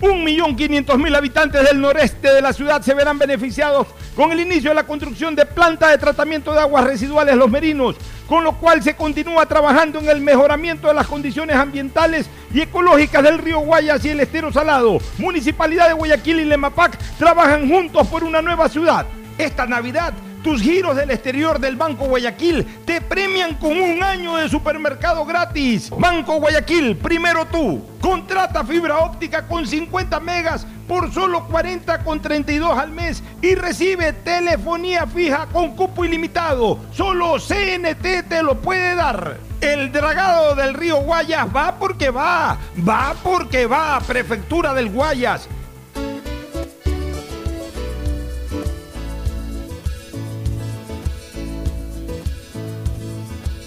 Un millón quinientos mil habitantes del noreste de la ciudad se verán beneficiados con el inicio de la construcción de planta de tratamiento de aguas residuales Los Merinos, con lo cual se continúa trabajando en el mejoramiento de las condiciones ambientales y ecológicas del río Guayas y el estero salado. Municipalidad de Guayaquil y Lemapac trabajan juntos por una nueva ciudad. Esta Navidad tus giros del exterior del Banco Guayaquil te premian con un año de supermercado gratis. Banco Guayaquil, primero tú. Contrata fibra óptica con 50 megas por solo 40 con 32 al mes y recibe telefonía fija con cupo ilimitado. Solo CNT te lo puede dar. El dragado del río Guayas va porque va. Va porque va. Prefectura del Guayas.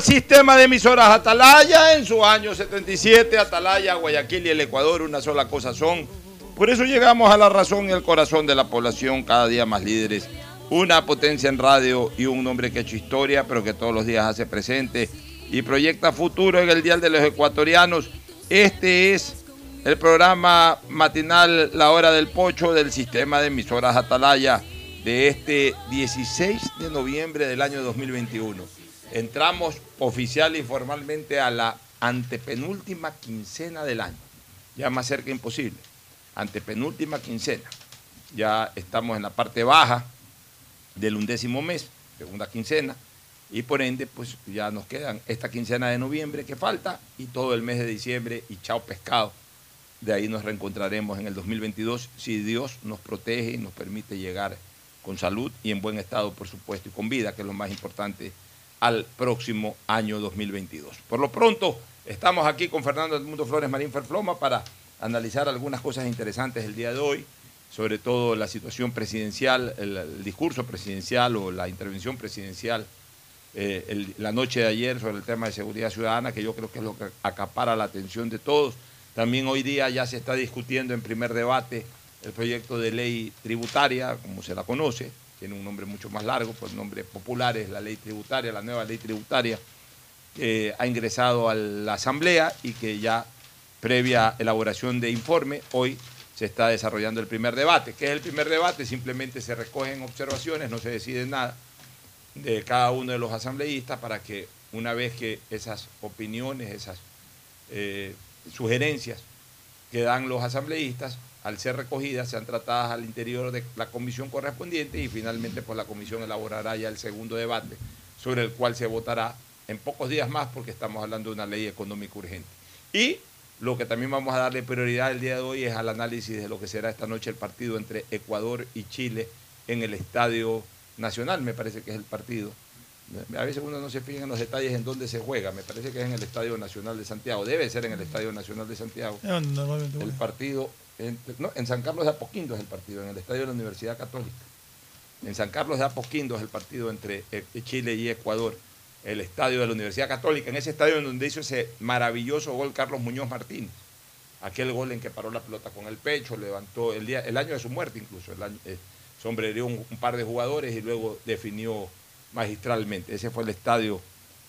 680 Sistema de emisoras Atalaya en su año 77 Atalaya, Guayaquil y el Ecuador una sola cosa son. Por eso llegamos a la razón y el corazón de la población cada día más líderes. Una potencia en radio y un hombre que ha hecho historia pero que todos los días hace presente y proyecta futuro en el Dial de los Ecuatorianos. Este es el programa matinal La Hora del Pocho del sistema de emisoras Atalaya de este 16 de noviembre del año 2021. Entramos oficial y formalmente a la antepenúltima quincena del año. Ya más cerca imposible. Antepenúltima quincena. Ya estamos en la parte baja del undécimo mes, segunda quincena, y por ende, pues ya nos quedan esta quincena de noviembre que falta y todo el mes de diciembre y chao pescado. De ahí nos reencontraremos en el 2022 si Dios nos protege y nos permite llegar con salud y en buen estado, por supuesto, y con vida, que es lo más importante, al próximo año 2022. Por lo pronto, estamos aquí con Fernando Edmundo Flores Marín Ferfloma para analizar algunas cosas interesantes el día de hoy, sobre todo la situación presidencial, el, discurso presidencial o la intervención presidencial eh, la noche de ayer sobre el tema de seguridad ciudadana, que yo creo que es lo que acapara la atención de todos. También hoy día ya se está discutiendo en primer debate el proyecto de ley tributaria, como se la conoce, tiene un nombre mucho más largo, pues nombre popular es la ley tributaria, la nueva ley tributaria, ha ingresado a la Asamblea y que ya previa elaboración de informe, hoy se está desarrollando el primer debate. ¿Qué es el primer debate? Simplemente se recogen observaciones, no se decide nada de cada uno de los asambleístas para que una vez que esas opiniones, esas eh, sugerencias que dan los asambleístas, al ser recogidas, sean tratadas al interior de la comisión correspondiente y finalmente pues la comisión elaborará ya el segundo debate sobre el cual se votará en pocos días más porque estamos hablando de una ley económica urgente. Y lo que también vamos a darle prioridad el día de hoy es al análisis de lo que será esta noche el partido entre Ecuador y Chile en el Estadio Nacional, me parece que es el partido, A veces uno no se fija en los detalles en dónde se juega. Me parece que es en el Estadio Nacional de Santiago. Debe ser en el Estadio Nacional de Santiago. El partido, en, no, en San Carlos de Apoquindo es el partido, en el Estadio de la Universidad Católica. En San Carlos de Apoquindo es el partido entre eh, Chile y Ecuador. El estadio de la Universidad Católica, en ese estadio en donde hizo ese maravilloso gol Carlos Muñoz Martínez. Aquel gol en que paró la pelota con el pecho, levantó el, día, el año de su muerte incluso. El año, eh, un par de jugadores y luego definió magistralmente. Ese fue el estadio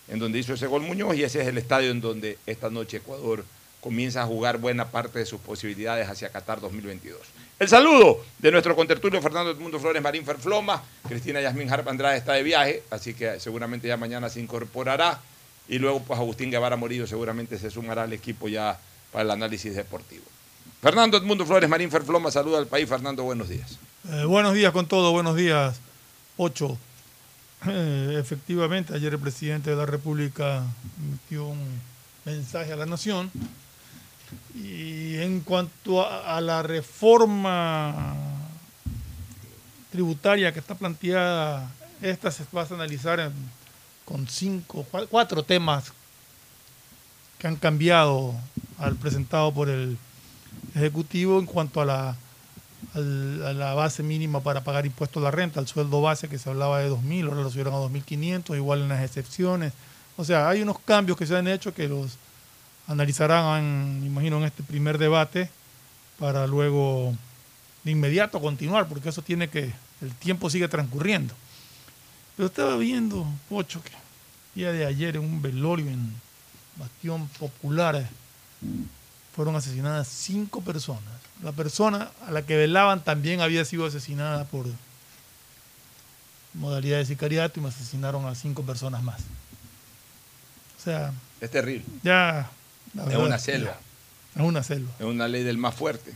en donde hizo ese gol Muñoz y ese es el estadio en donde esta noche Ecuador comienza a jugar buena parte de sus posibilidades hacia Qatar 2022. El saludo de nuestro contertulio Fernando Edmundo Flores Marín Ferfloma. Cristina Yasmín Harp Andrade está de viaje, así que seguramente ya mañana se incorporará. Y luego, pues Agustín Guevara Morillo seguramente se sumará al equipo ya para el análisis deportivo. Fernando Edmundo Flores Marín Ferfloma, saluda al país. Fernando, buenos días. Eh, buenos días con todo, buenos días, Ocho. Eh, efectivamente, ayer el presidente de la República emitió un mensaje a la nación y en cuanto a, la reforma tributaria que está planteada, esta se va a analizar con cinco, cua- cuatro temas que han cambiado al presentado por el Ejecutivo en cuanto a la a la base mínima para pagar impuestos a la renta, al sueldo base que se hablaba de 2.000, ahora lo subieron a 2.500, igual en las excepciones. O sea, hay unos cambios que se han hecho que los analizarán, imagino, en este primer debate para luego de inmediato continuar, porque eso tiene que, el tiempo sigue transcurriendo. Pero estaba viendo, Pocho, que día de ayer en un velorio en Bastión Popular eh, fueron asesinadas cinco personas. La persona a la que velaban también había sido asesinada por modalidad de sicariato y me asesinaron a cinco personas más. O sea, Es terrible. ya... Es una selva. Es una selva. Es una ley del más fuerte.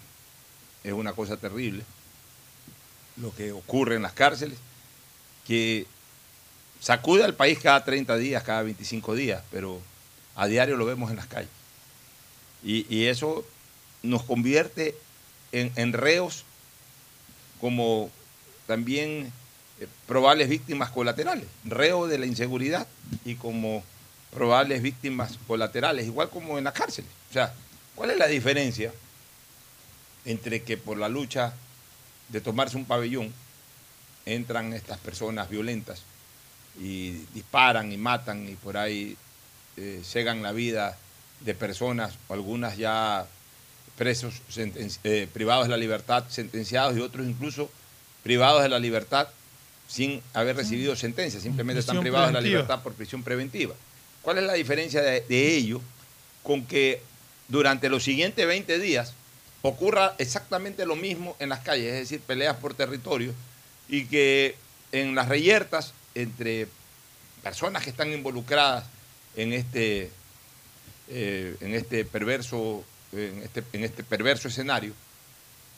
Es una cosa terrible. Lo que ocurre en las cárceles, que sacude al país cada 30 días, cada 25 días, pero a diario lo vemos en las calles. Y, y eso nos convierte en, en reos como también eh, probables víctimas colaterales, reo de la inseguridad y como probables víctimas colaterales, igual como en las cárceles. O sea, ¿cuál es la diferencia entre que por la lucha de tomarse un pabellón entran estas personas violentas y disparan y matan y por ahí eh, cegan la vida de personas, o algunas ya presos, eh, privados de la libertad, sentenciados y otros incluso privados de la libertad sin haber recibido sentencia, simplemente están privados de la libertad por prisión preventiva. ¿Cuál es la diferencia de, ello con que durante los siguientes 20 días ocurra exactamente lo mismo en las calles, es decir, peleas por territorio y que en las reyertas entre personas que están involucradas en este, eh, en este perverso, en este, en este perverso escenario,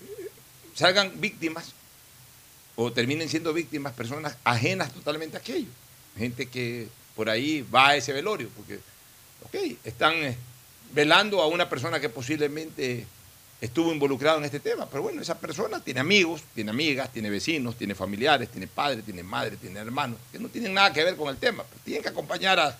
eh, salgan víctimas o terminen siendo víctimas personas ajenas totalmente a aquello. Gente que por ahí va ese velorio, porque, ok, están eh, velando a una persona que posiblemente estuvo involucrado en este tema, pero bueno, esa persona tiene amigos, tiene amigas, tiene vecinos, tiene familiares, tiene padres, tiene madre, tiene hermanos, que no tienen nada que ver con el tema, tienen que acompañar a,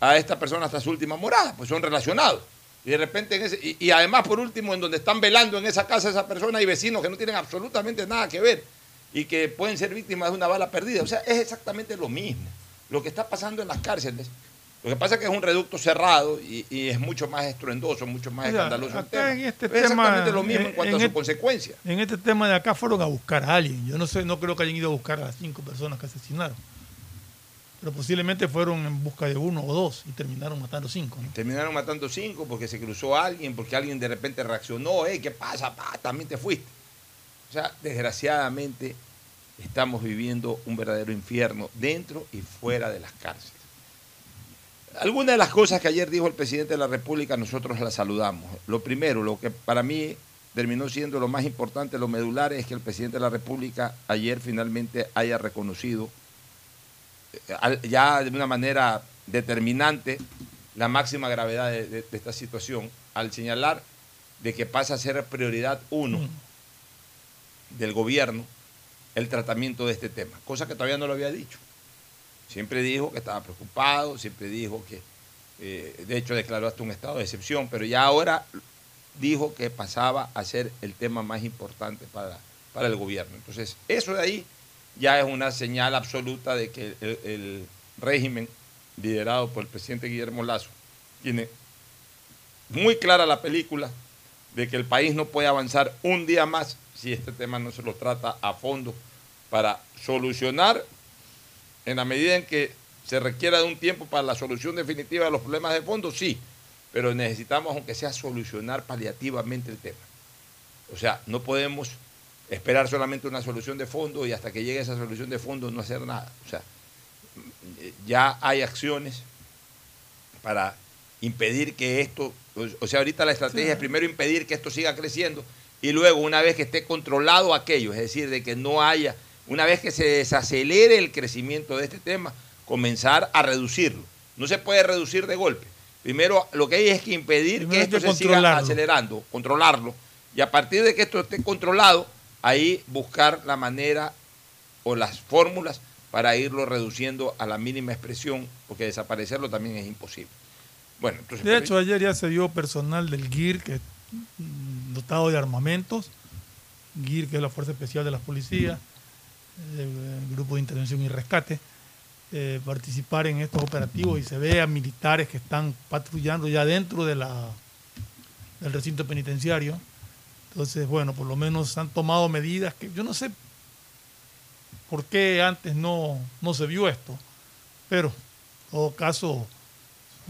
a esta persona hasta su última morada, pues son relacionados. Y de repente, y, y además, por último, en donde están velando en esa casa esa persona hay vecinos que no tienen absolutamente nada que ver y que pueden ser víctimas de una bala perdida. O sea, es exactamente lo mismo. Lo que está pasando en las cárceles. Lo que pasa es que es un reducto cerrado y, y es mucho más estruendoso, mucho más O sea, escandaloso el tema. en este es exactamente tema, lo mismo en en- cuanto en a su et- consecuencia. En este tema de acá fueron a buscar a alguien. Yo no sé, no creo que hayan ido a buscar a las cinco personas que asesinaron. Pero posiblemente fueron en busca de uno o dos y terminaron matando cinco. ¿no? Terminaron matando cinco porque se cruzó alguien, porque alguien de repente reaccionó, hey, ¿qué pasa? Pa, también te fuiste. O sea, desgraciadamente estamos viviendo un verdadero infierno dentro y fuera de las cárceles. Algunas de las cosas que ayer dijo el presidente de la República, nosotros las saludamos. Lo primero, lo que para mí terminó siendo lo más importante, lo medular, es que el presidente de la República ayer finalmente haya reconocido eh, ya de una manera determinante la máxima gravedad de, de- de esta situación al señalar de que pasa a ser prioridad uno del gobierno el tratamiento de este tema, cosa que todavía no lo había dicho. Siempre dijo que estaba preocupado, siempre dijo que, eh, de hecho declaró hasta un estado de excepción, pero ya ahora dijo que pasaba a ser el tema más importante para, para el gobierno. Entonces, eso de ahí ya es una señal absoluta de que el, el régimen liderado por el presidente Guillermo Lazo tiene muy clara la película de que el país no puede avanzar un día más si este tema no se lo trata a fondo para solucionar en la medida en que se requiera de un tiempo para la solución definitiva de los problemas de fondo, sí, pero necesitamos, aunque sea, solucionar paliativamente el tema. O sea, no podemos esperar solamente una solución de fondo y hasta que llegue esa solución de fondo no hacer nada. O sea, ya hay acciones para impedir que esto, o sea, ahorita la estrategia es primero impedir que esto siga creciendo y luego una vez que esté controlado aquello, es decir, de que no haya, una vez que se desacelere el crecimiento de este tema, comenzar a reducirlo. No se puede reducir de golpe. Primero lo que hay es que impedir Primero que esto que se siga acelerando, controlarlo, y a partir de que esto esté controlado, ahí buscar la manera o las fórmulas para irlo reduciendo a la mínima expresión, porque desaparecerlo también es imposible. Bueno, entonces, De hecho, ayer ya se vio personal del GIR, que mm, dotado de armamentos, GIR, que es la Fuerza Especial de las Policías, el, Grupo de Intervención y Rescate, eh, participar en estos operativos y se ve a militares que están patrullando ya dentro de la, del recinto penitenciario. Entonces, bueno, por lo menos han tomado medidas que yo no sé por qué antes no, no se vio esto, pero en todo caso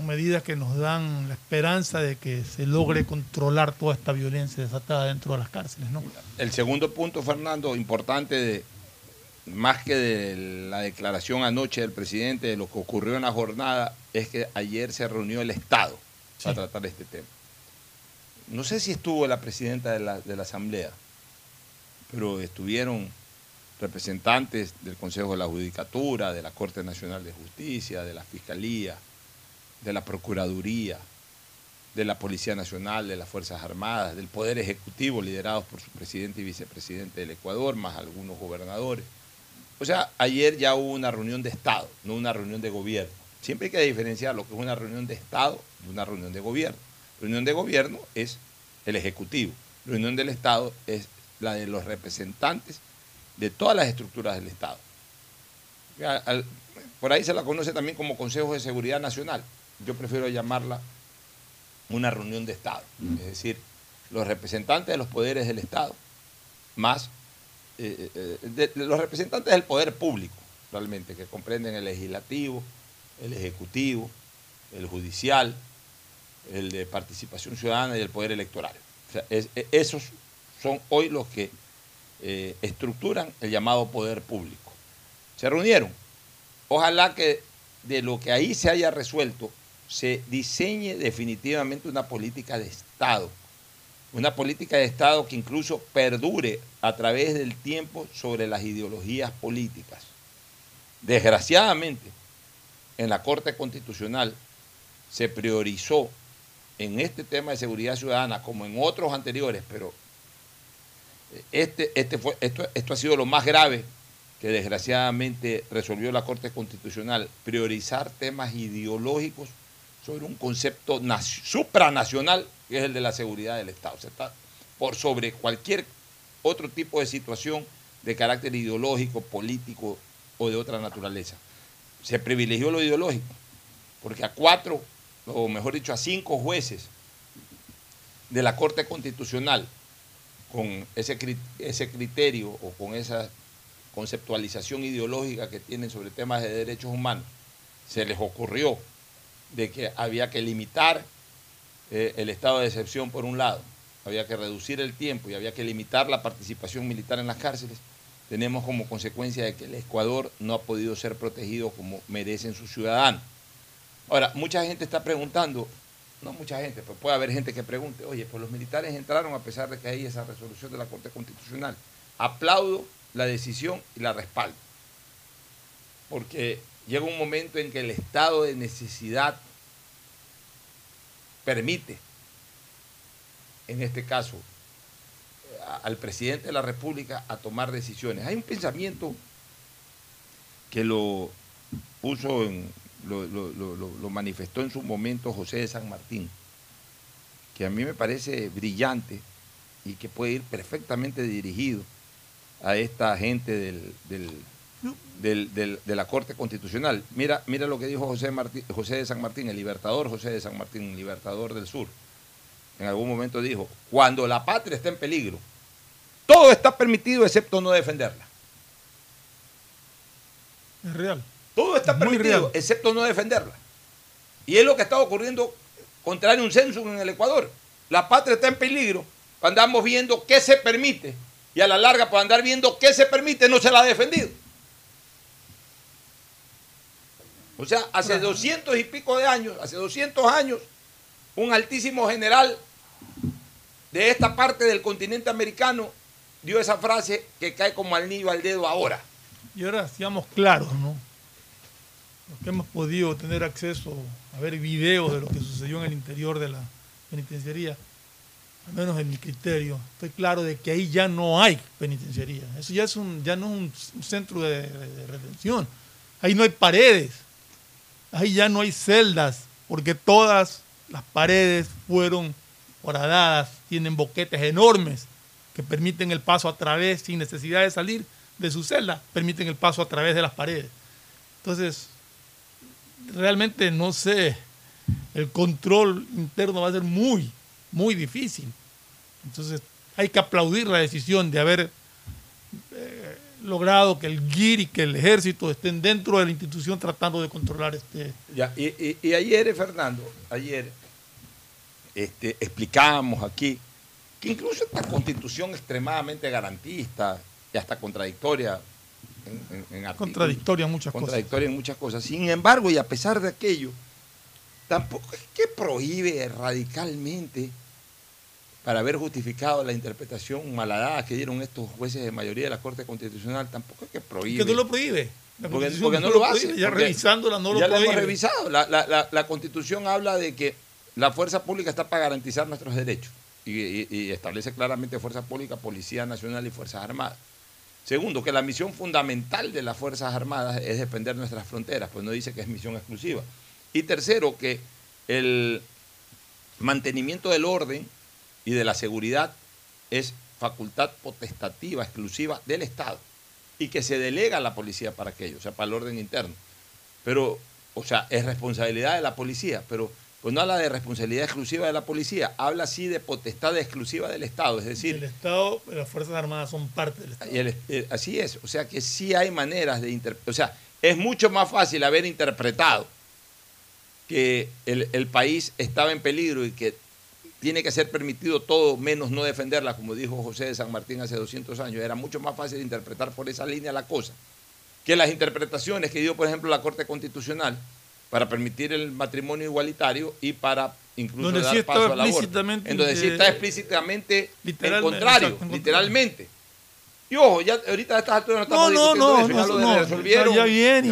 son medidas que nos dan la esperanza de que se logre controlar toda esta violencia desatada dentro de las cárceles, ¿no? El segundo punto, Fernando, importante de más que de la declaración anoche del presidente de lo que ocurrió en la jornada, es que ayer se reunió el Estado para tratar este tema. No sé si estuvo la presidenta de la, de la Asamblea, pero estuvieron representantes del Consejo de la Judicatura, de la Corte Nacional de Justicia, de la Fiscalía, de la Procuraduría, de la Policía Nacional, de las Fuerzas Armadas, del Poder Ejecutivo, liderados por su presidente y vicepresidente del Ecuador, más algunos gobernadores. O sea, ayer ya hubo una reunión de Estado, no una reunión de gobierno. Siempre hay que diferenciar lo que es una reunión de Estado de una reunión de gobierno. Reunión de gobierno es el Ejecutivo. Reunión del Estado es la de los representantes de todas las estructuras del Estado. Por ahí se la conoce también como Consejo de Seguridad Nacional. Yo prefiero llamarla una reunión de Estado. Es decir, los representantes de los poderes del Estado, más eh, eh, de- de los representantes del poder público, realmente, que comprenden el legislativo, el ejecutivo, el judicial, el de participación ciudadana y el poder electoral. O sea, es- e- esos son hoy los que eh, estructuran el llamado poder público. Se reunieron. Ojalá que de lo que ahí se haya resuelto se diseñe definitivamente una política de Estado. Una política de Estado que incluso perdure a través del tiempo sobre las ideologías políticas. Desgraciadamente, en la Corte Constitucional se priorizó en este tema de seguridad ciudadana, como en otros anteriores, pero este, este fue, esto, esto ha sido lo más grave que desgraciadamente resolvió la Corte Constitucional, priorizar temas ideológicos sobre un concepto nac- supranacional, que es el de la seguridad del Estado. Por sobre cualquier otro tipo de situación de carácter ideológico, político o de otra naturaleza. Se privilegió lo ideológico, porque a cuatro, o mejor dicho, a cinco jueces de la Corte Constitucional, con ese, ese criterio o con esa conceptualización ideológica que tienen sobre temas de derechos humanos, se les ocurrió de que había que limitar eh, el estado de excepción por un lado, había que reducir el tiempo y había que limitar la participación militar en las cárceles, tenemos como consecuencia de que el Ecuador no ha podido ser protegido como merecen sus ciudadanos. Ahora, mucha gente está preguntando, no mucha gente, pero puede haber gente que pregunte, oye, pues los militares entraron a pesar de que hay esa resolución de la Corte Constitucional. Aplaudo la decisión y la respaldo, porque llega un momento en que el estado de necesidad permite, en este caso, al presidente de la República a tomar decisiones. Hay un pensamiento que lo puso en, lo, manifestó en su momento José de San Martín, que a mí me parece brillante y que puede ir perfectamente dirigido a esta gente del- del- del- de la Corte Constitucional. Mira, mira lo que dijo José, Martí- José de San Martín, el libertador José de San Martín, libertador del sur. En algún momento dijo, cuando la patria está en peligro, todo está permitido excepto no defenderla. Es real. Todo está permitido, real. excepto no defenderla. Y es lo que está ocurriendo contrario a un censo en el Ecuador. La patria está en peligro. Andamos viendo qué se permite. Y a la larga, por andar viendo qué se permite, no se la ha defendido. O sea, hace doscientos y pico de años, hace 200 años, un altísimo general de esta parte del continente americano dio esa frase que cae como anillo al dedo ahora. Y ahora seamos claros, ¿no? Los que hemos podido tener acceso a ver videos de lo que sucedió en el interior de la penitenciaría, al menos en mi criterio, estoy claro de que ahí ya no hay penitenciaría. Eso ya, es un, ya no es un, un centro de, de- de retención. Ahí no hay paredes. Ahí ya no hay celdas, porque todas las paredes fueron horadadas, tienen boquetes enormes que permiten el paso a través, sin necesidad de salir de su celda, permiten el paso a través de las paredes. Entonces, realmente no sé, el control interno va a ser muy, muy difícil. Entonces, hay que aplaudir la decisión de haber logrado que el GIR y que el ejército estén dentro de la institución tratando de controlar este... Ya, y, y- y ayer, eh, Fernando, ayer este, explicábamos aquí que incluso esta constitución extremadamente garantista y hasta contradictoria en, en- Contradictoria en muchas cosas. contradictoria en muchas cosas. Sin embargo, y a pesar de aquello, tampoco es que prohíbe radicalmente para haber justificado la interpretación malhadada que dieron estos jueces de mayoría de la Corte Constitucional, tampoco es que prohíbe. Que no lo prohíbe. Porque, no lo hace. prohíbe, Ya revisándola no lo ya hemos revisado. La, la- la- la Constitución habla de que la fuerza pública está para garantizar nuestros derechos y, y- y establece claramente fuerza pública, Policía Nacional y Fuerzas Armadas. Segundo, que la misión fundamental de las Fuerzas Armadas es defender nuestras fronteras, pues no dice que es misión exclusiva. Y tercero, que el mantenimiento del orden y de la seguridad es facultad potestativa exclusiva del Estado y que se delega a la policía para aquello, o sea, para el orden interno. Pero, o sea, es responsabilidad de la policía, pero pues no habla de responsabilidad exclusiva de la policía, habla sí de potestad exclusiva del Estado, es decir, El Estado, las Fuerzas Armadas son parte del Estado. y el- el- así es, o sea que sí hay maneras de interpretar, o sea, es mucho más fácil haber interpretado que el, el país estaba en peligro y que tiene que ser permitido todo menos no defenderla, como dijo José de San Martín hace 200 años. Era mucho más fácil interpretar por esa línea la cosa que las interpretaciones que dio, por ejemplo, la Corte Constitucional para permitir el matrimonio igualitario y para incluso Donde dar sí paso al aborto. En donde sí está explícitamente en contrario, literalmente. Y ojo, ya ahorita a estas alturas no No, estamos no, discutiendo no, eso, ya no, lo no, resolvieron. ya bien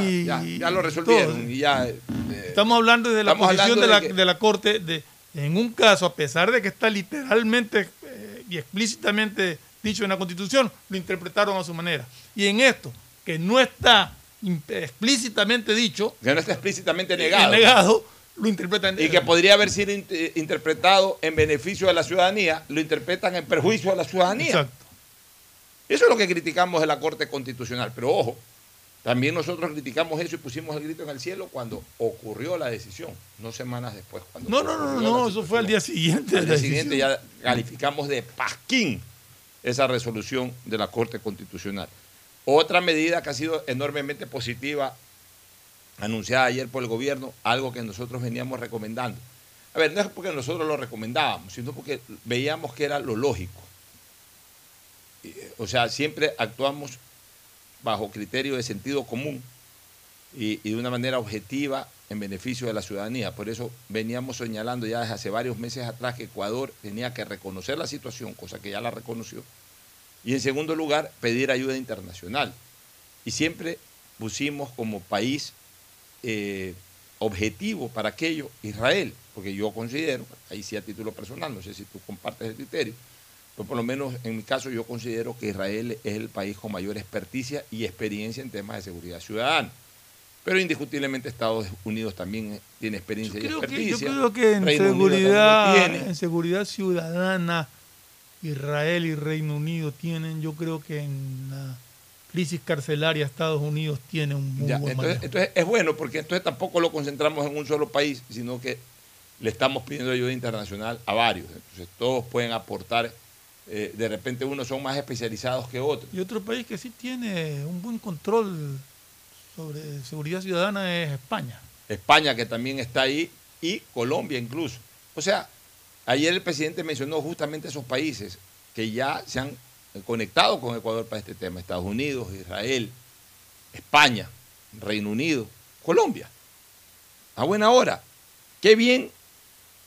y- ya, lo resolvieron todo. y ya eh, Estamos hablando de la Estamos posición hablando de la, de que- de la Corte, de, en un caso, a pesar de que está literalmente eh, y explícitamente dicho en la Constitución, lo interpretaron a su manera. Y en esto, que no está explícitamente dicho, que no está explícitamente y negado. negado, lo interpretan Y que podría haber sido int- eh, interpretado en beneficio de la ciudadanía, lo interpretan en perjuicio de la ciudadanía. Exacto. Eso es lo que criticamos de la Corte Constitucional. Pero ojo, también nosotros criticamos eso y pusimos el grito en el cielo cuando ocurrió la decisión, no semanas después. Cuando No, no, no, no, eso fue al día siguiente. Al día siguiente ya calificamos de pasquín esa resolución de la Corte Constitucional. Otra medida que ha sido enormemente positiva, anunciada ayer por el gobierno, algo que nosotros veníamos recomendando. A ver, no es porque nosotros lo recomendábamos, sino porque veíamos que era lo lógico. Y, O sea, siempre actuamos bajo criterio de sentido común y, de una manera objetiva en beneficio de la ciudadanía. Por eso veníamos señalando ya desde hace varios meses atrás que Ecuador tenía que reconocer la situación, cosa que ya la reconoció, y en segundo lugar pedir ayuda internacional. Y siempre pusimos como país eh, objetivo para aquello Israel, porque yo considero, ahí sí a título personal, no sé si tú compartes el criterio, pero por lo menos en mi caso yo considero que Israel es el país con mayor experticia y experiencia en temas de seguridad ciudadana. Pero indiscutiblemente Estados Unidos también tiene experiencia Yo y que, yo experticia. creo que en Reino seguridad, en seguridad ciudadana, Israel y Reino Unido tienen, yo creo que en la crisis carcelaria Estados Unidos tiene un muy Ya, buen entonces, entonces es bueno porque entonces tampoco lo concentramos en un solo país, sino que le estamos pidiendo ayuda internacional a varios. Entonces todos pueden aportar. Eh, de repente unos son más especializados que otros. Y otro país que sí tiene un buen control sobre seguridad ciudadana es España. España que también está ahí y Colombia incluso. O sea, ayer el presidente mencionó justamente esos países que ya se han conectado con Ecuador para este tema. Estados Unidos, Israel, España, Reino Unido, Colombia. A buena hora. Qué bien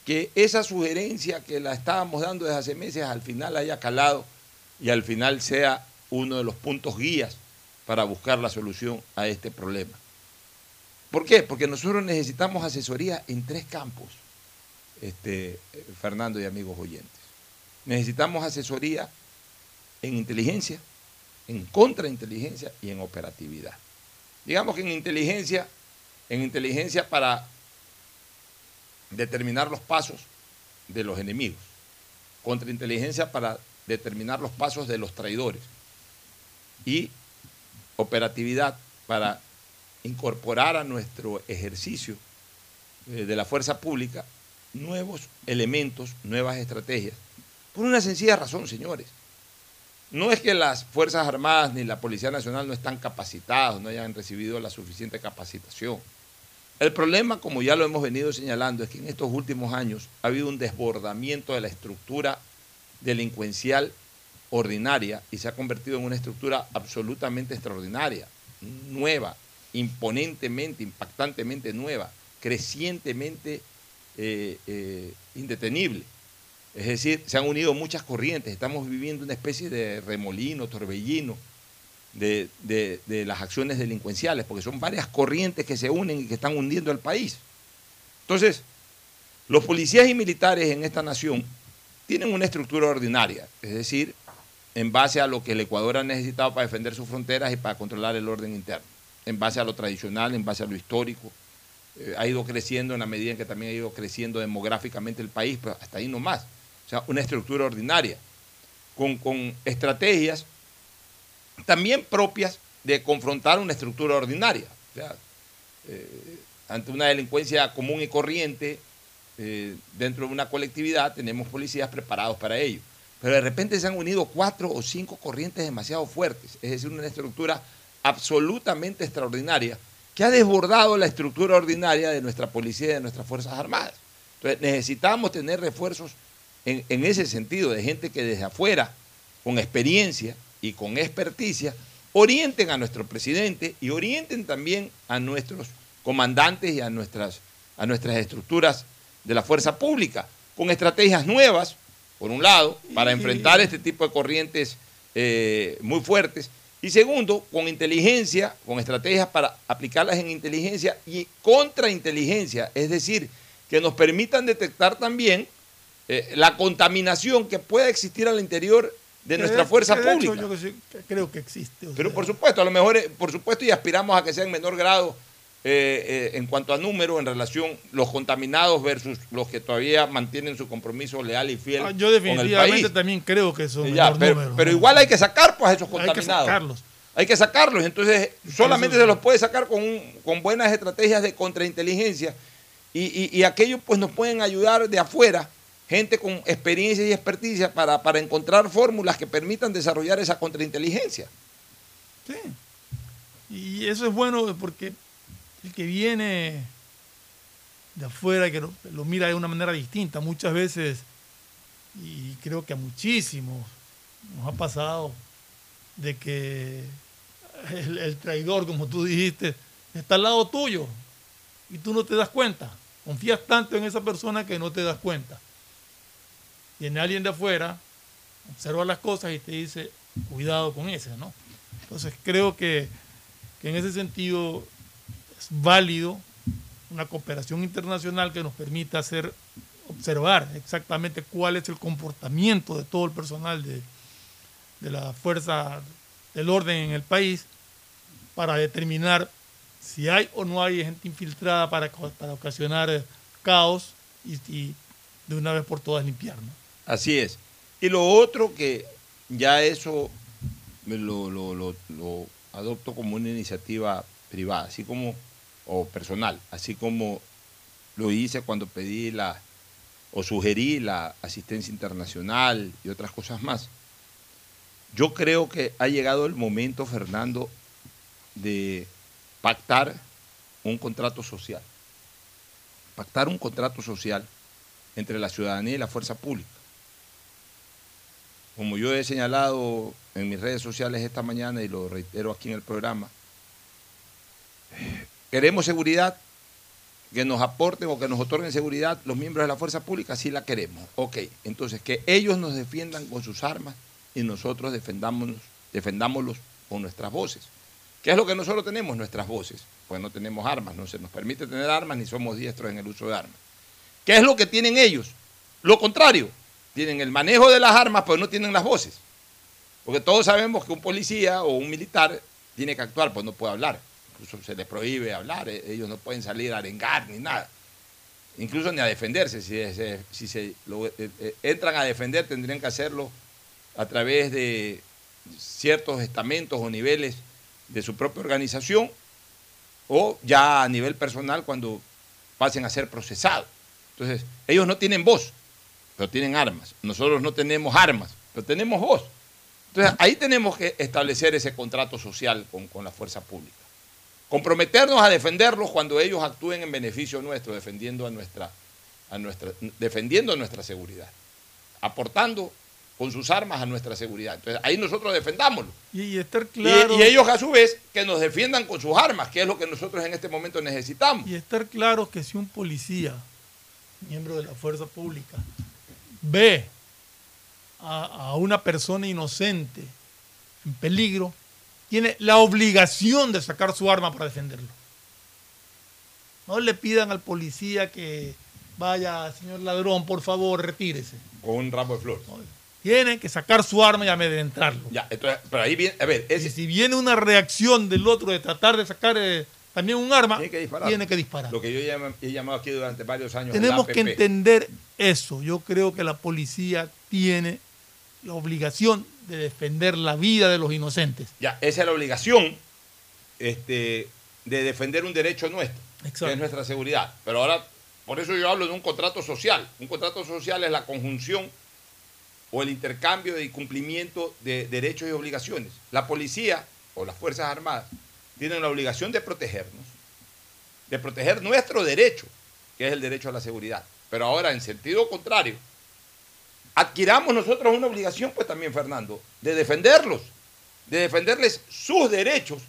que esa sugerencia que la estábamos dando desde hace meses al final haya calado y al final sea uno de los puntos guías para buscar la solución a este problema. ¿Por qué? Porque nosotros necesitamos asesoría en tres campos, este, eh, Fernando y amigos oyentes. Necesitamos asesoría en inteligencia, en contrainteligencia y en operatividad. Digamos que en inteligencia, en inteligencia para determinar los pasos de los enemigos, contrainteligencia para determinar los pasos de los traidores y operatividad para incorporar a nuestro ejercicio eh, de la fuerza pública nuevos elementos, nuevas estrategias. Por una sencilla razón, señores. No es que las Fuerzas Armadas ni la Policía Nacional no están capacitados, no hayan recibido la suficiente capacitación. El problema, como ya lo hemos venido señalando, es que en estos últimos años ha habido un desbordamiento de la estructura delincuencial ordinaria y se ha convertido en una estructura absolutamente extraordinaria, nueva, imponentemente, impactantemente nueva, crecientemente eh, eh, indetenible. Es decir, se han unido muchas corrientes, estamos viviendo una especie de remolino, torbellino de, de- las acciones delincuenciales, porque son varias corrientes que se unen y que están hundiendo al país. Entonces, los policías y militares en esta nación tienen una estructura ordinaria, es decir, en base a lo que el Ecuador ha necesitado para defender sus fronteras y para controlar el orden interno, en base a lo tradicional, en base a lo histórico. Eh, ha ido creciendo en la medida en que también ha ido creciendo demográficamente el país, pero hasta ahí no más. O sea, una estructura ordinaria, con, con estrategias también propias de confrontar una estructura ordinaria. O sea, eh, ante una delincuencia común y corriente, eh, dentro de una colectividad, tenemos policías preparados para ello. Pero de repente se han unido cuatro o cinco corrientes demasiado fuertes, es decir, una estructura absolutamente extraordinaria que ha desbordado la estructura ordinaria de nuestra policía y de nuestras Fuerzas Armadas. Entonces necesitamos tener refuerzos en, en ese sentido, de gente que desde afuera, con experiencia y con experticia, orienten a nuestro presidente y orienten también a nuestros comandantes y a nuestras, a nuestras estructuras de la fuerza pública, con estrategias nuevas, por un lado, para enfrentar este tipo de corrientes eh, muy fuertes, y segundo, con inteligencia, con estrategias para aplicarlas en inteligencia y contrainteligencia, es decir, que nos permitan detectar también eh, la contaminación que pueda existir al interior de nuestra fuerza de hecho pública. yo creo que existe. Pero sea, por supuesto, a lo mejor, eh, por supuesto, y aspiramos a que sea en menor grado eh, eh, en cuanto a número, en relación los contaminados versus los que todavía mantienen su compromiso leal y fiel ah, yo con el definitivamente país. también creo que son Ya, menor pero, número, pero ¿no? igual hay que sacar pues a esos hay que contaminados. sacarlos. Hay que sacarlos, entonces solamente Eso- se los puede sacar con, un- con buenas estrategias de contrainteligencia y, y, y aquellos pues nos pueden ayudar de afuera, gente con experiencia y experticia para, para encontrar fórmulas que permitan desarrollar esa contrainteligencia. Sí. Y eso es bueno porque el que viene de afuera, que lo, mira de una manera distinta, muchas veces, y creo que a muchísimos nos ha pasado, de que el traidor, como tú dijiste, está al lado tuyo y tú no te das cuenta. Confías tanto en esa persona que no te das cuenta. Viene alguien de afuera, observa las cosas y te dice, cuidado con ese, ¿no? Entonces creo que, que en ese sentido es válido una cooperación internacional que nos permita hacer observar exactamente cuál es el comportamiento de todo el personal de, de la fuerza del orden en el país para determinar si hay o no hay gente infiltrada para, para ocasionar caos y, y de una vez por todas limpiar. Así es. Y lo otro que ya eso lo, lo- lo- lo adopto como una iniciativa privada, así como, o personal, así como lo hice cuando pedí la, o sugerí la asistencia internacional y otras cosas más. Yo creo que ha llegado el momento, Fernando, de pactar un contrato social. Pactar un contrato social entre la ciudadanía y la fuerza pública. Como yo he señalado en mis redes sociales esta mañana y lo reitero aquí en el programa, queremos seguridad, que nos aporten o que nos otorguen seguridad los miembros de la fuerza pública, sí la queremos. Ok, entonces que ellos nos defiendan con sus armas y nosotros defendámonos, defendámoslos con nuestras voces. ¿Qué es lo que nosotros tenemos? Nuestras voces. Pues no tenemos armas, no se nos permite tener armas ni somos diestros en el uso de armas. ¿Qué es lo que tienen ellos? Lo contrario, tienen el manejo de las armas, pero no tienen las voces. Porque todos sabemos que un policía o un militar tiene que actuar, pues no puede hablar. Incluso se les prohíbe hablar, eh, ellos no pueden salir a arengar ni nada. Incluso ni a defenderse. Si se, si se lo- eh, eh, entran a defender, tendrían que hacerlo a través de ciertos estamentos o niveles de su propia organización o ya a nivel personal cuando pasen a ser procesados. Entonces, ellos no tienen voz, pero tienen armas. Nosotros no tenemos armas, pero tenemos voz. Entonces, ahí tenemos que establecer ese contrato social con, con la fuerza pública. Comprometernos a defenderlos cuando ellos actúen en beneficio nuestro, defendiendo a nuestra, a nuestra, defendiendo nuestra seguridad, aportando con sus armas a nuestra seguridad. Entonces, ahí nosotros defendámoslo. Y, estar claro. Y, ellos a su vez que nos defiendan con sus armas, que es lo que nosotros en este momento necesitamos. Y estar claro que si un policía, miembro de la fuerza pública, ve a, a una persona inocente en peligro, tiene la obligación de sacar su arma para defenderlo. No le pidan al policía que vaya, señor ladrón, por favor, retírese. Con un ramo de flores. No, Tiene que sacar su arma y amedrentarlo. Ya, entonces, pero ahí viene, a ver, Y si viene una reacción del otro de tratar de sacar eh, también un arma, Tiene que disparar. tiene que disparar. lo que yo he llamado aquí durante varios años. Tenemos que entender eso. Yo creo que la policía tiene la obligación de defender la vida de los inocentes. Ya, esa es la obligación este, de defender un derecho nuestro, Exacto. que es nuestra seguridad. Pero ahora, por eso yo hablo de un contrato social. Un contrato social es la conjunción o el intercambio y cumplimiento de derechos y obligaciones. La policía o las Fuerzas Armadas tienen la obligación de protegernos, de proteger nuestro derecho, que es el derecho a la seguridad. Pero ahora, en sentido contrario, adquiramos nosotros una obligación, pues también, Fernando, de defenderlos, de defenderles sus derechos,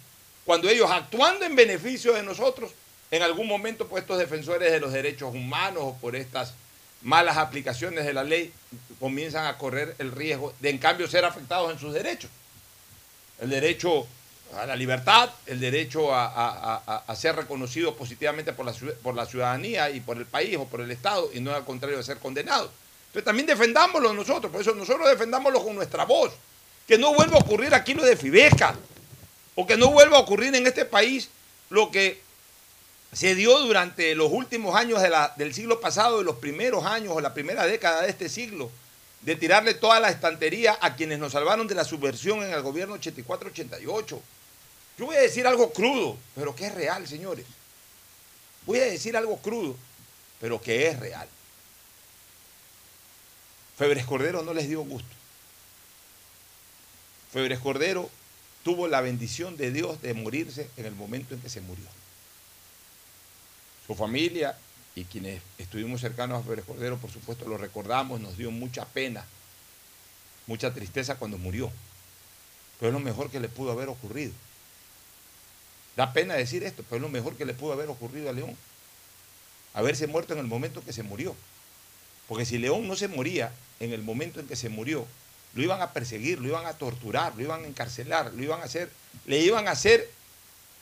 cuando ellos actuando en beneficio de nosotros, en algún momento, pues estos defensores de los derechos humanos o por estas malas aplicaciones de la ley, comienzan a correr el riesgo de, en cambio, ser afectados en sus derechos. El derecho a la libertad, el derecho a, a- a- ser reconocido positivamente por la, por la ciudadanía y por el país o por el Estado, y no al contrario de ser condenados. Entonces también defendámoslo nosotros, por eso nosotros defendámoslo con nuestra voz. Que no vuelva a ocurrir aquí lo de Fibeca, o que no vuelva a ocurrir en este país lo que se dio durante los últimos años de la- del siglo pasado, de los primeros años o la primera década de este siglo, de tirarle toda la estantería a quienes nos salvaron de la subversión en el gobierno 84-88. Yo voy a decir algo crudo, pero que es real, señores. Voy a decir algo crudo, pero que es real. Febres Cordero no les dio gusto. Febres Cordero tuvo la bendición de Dios de morirse en el momento en que se murió. Su familia y quienes estuvimos cercanos a Febres Cordero, por supuesto, lo recordamos, nos dio mucha pena, mucha tristeza cuando murió. Pero es lo mejor que le pudo haber ocurrido. Da pena decir esto, pero es lo mejor que le pudo haber ocurrido a León. Haberse muerto en el momento que se murió. Porque si León no se moría en el momento en que se murió, lo iban a perseguir, lo iban a torturar, lo iban a encarcelar, lo iban a hacer, le iban a hacer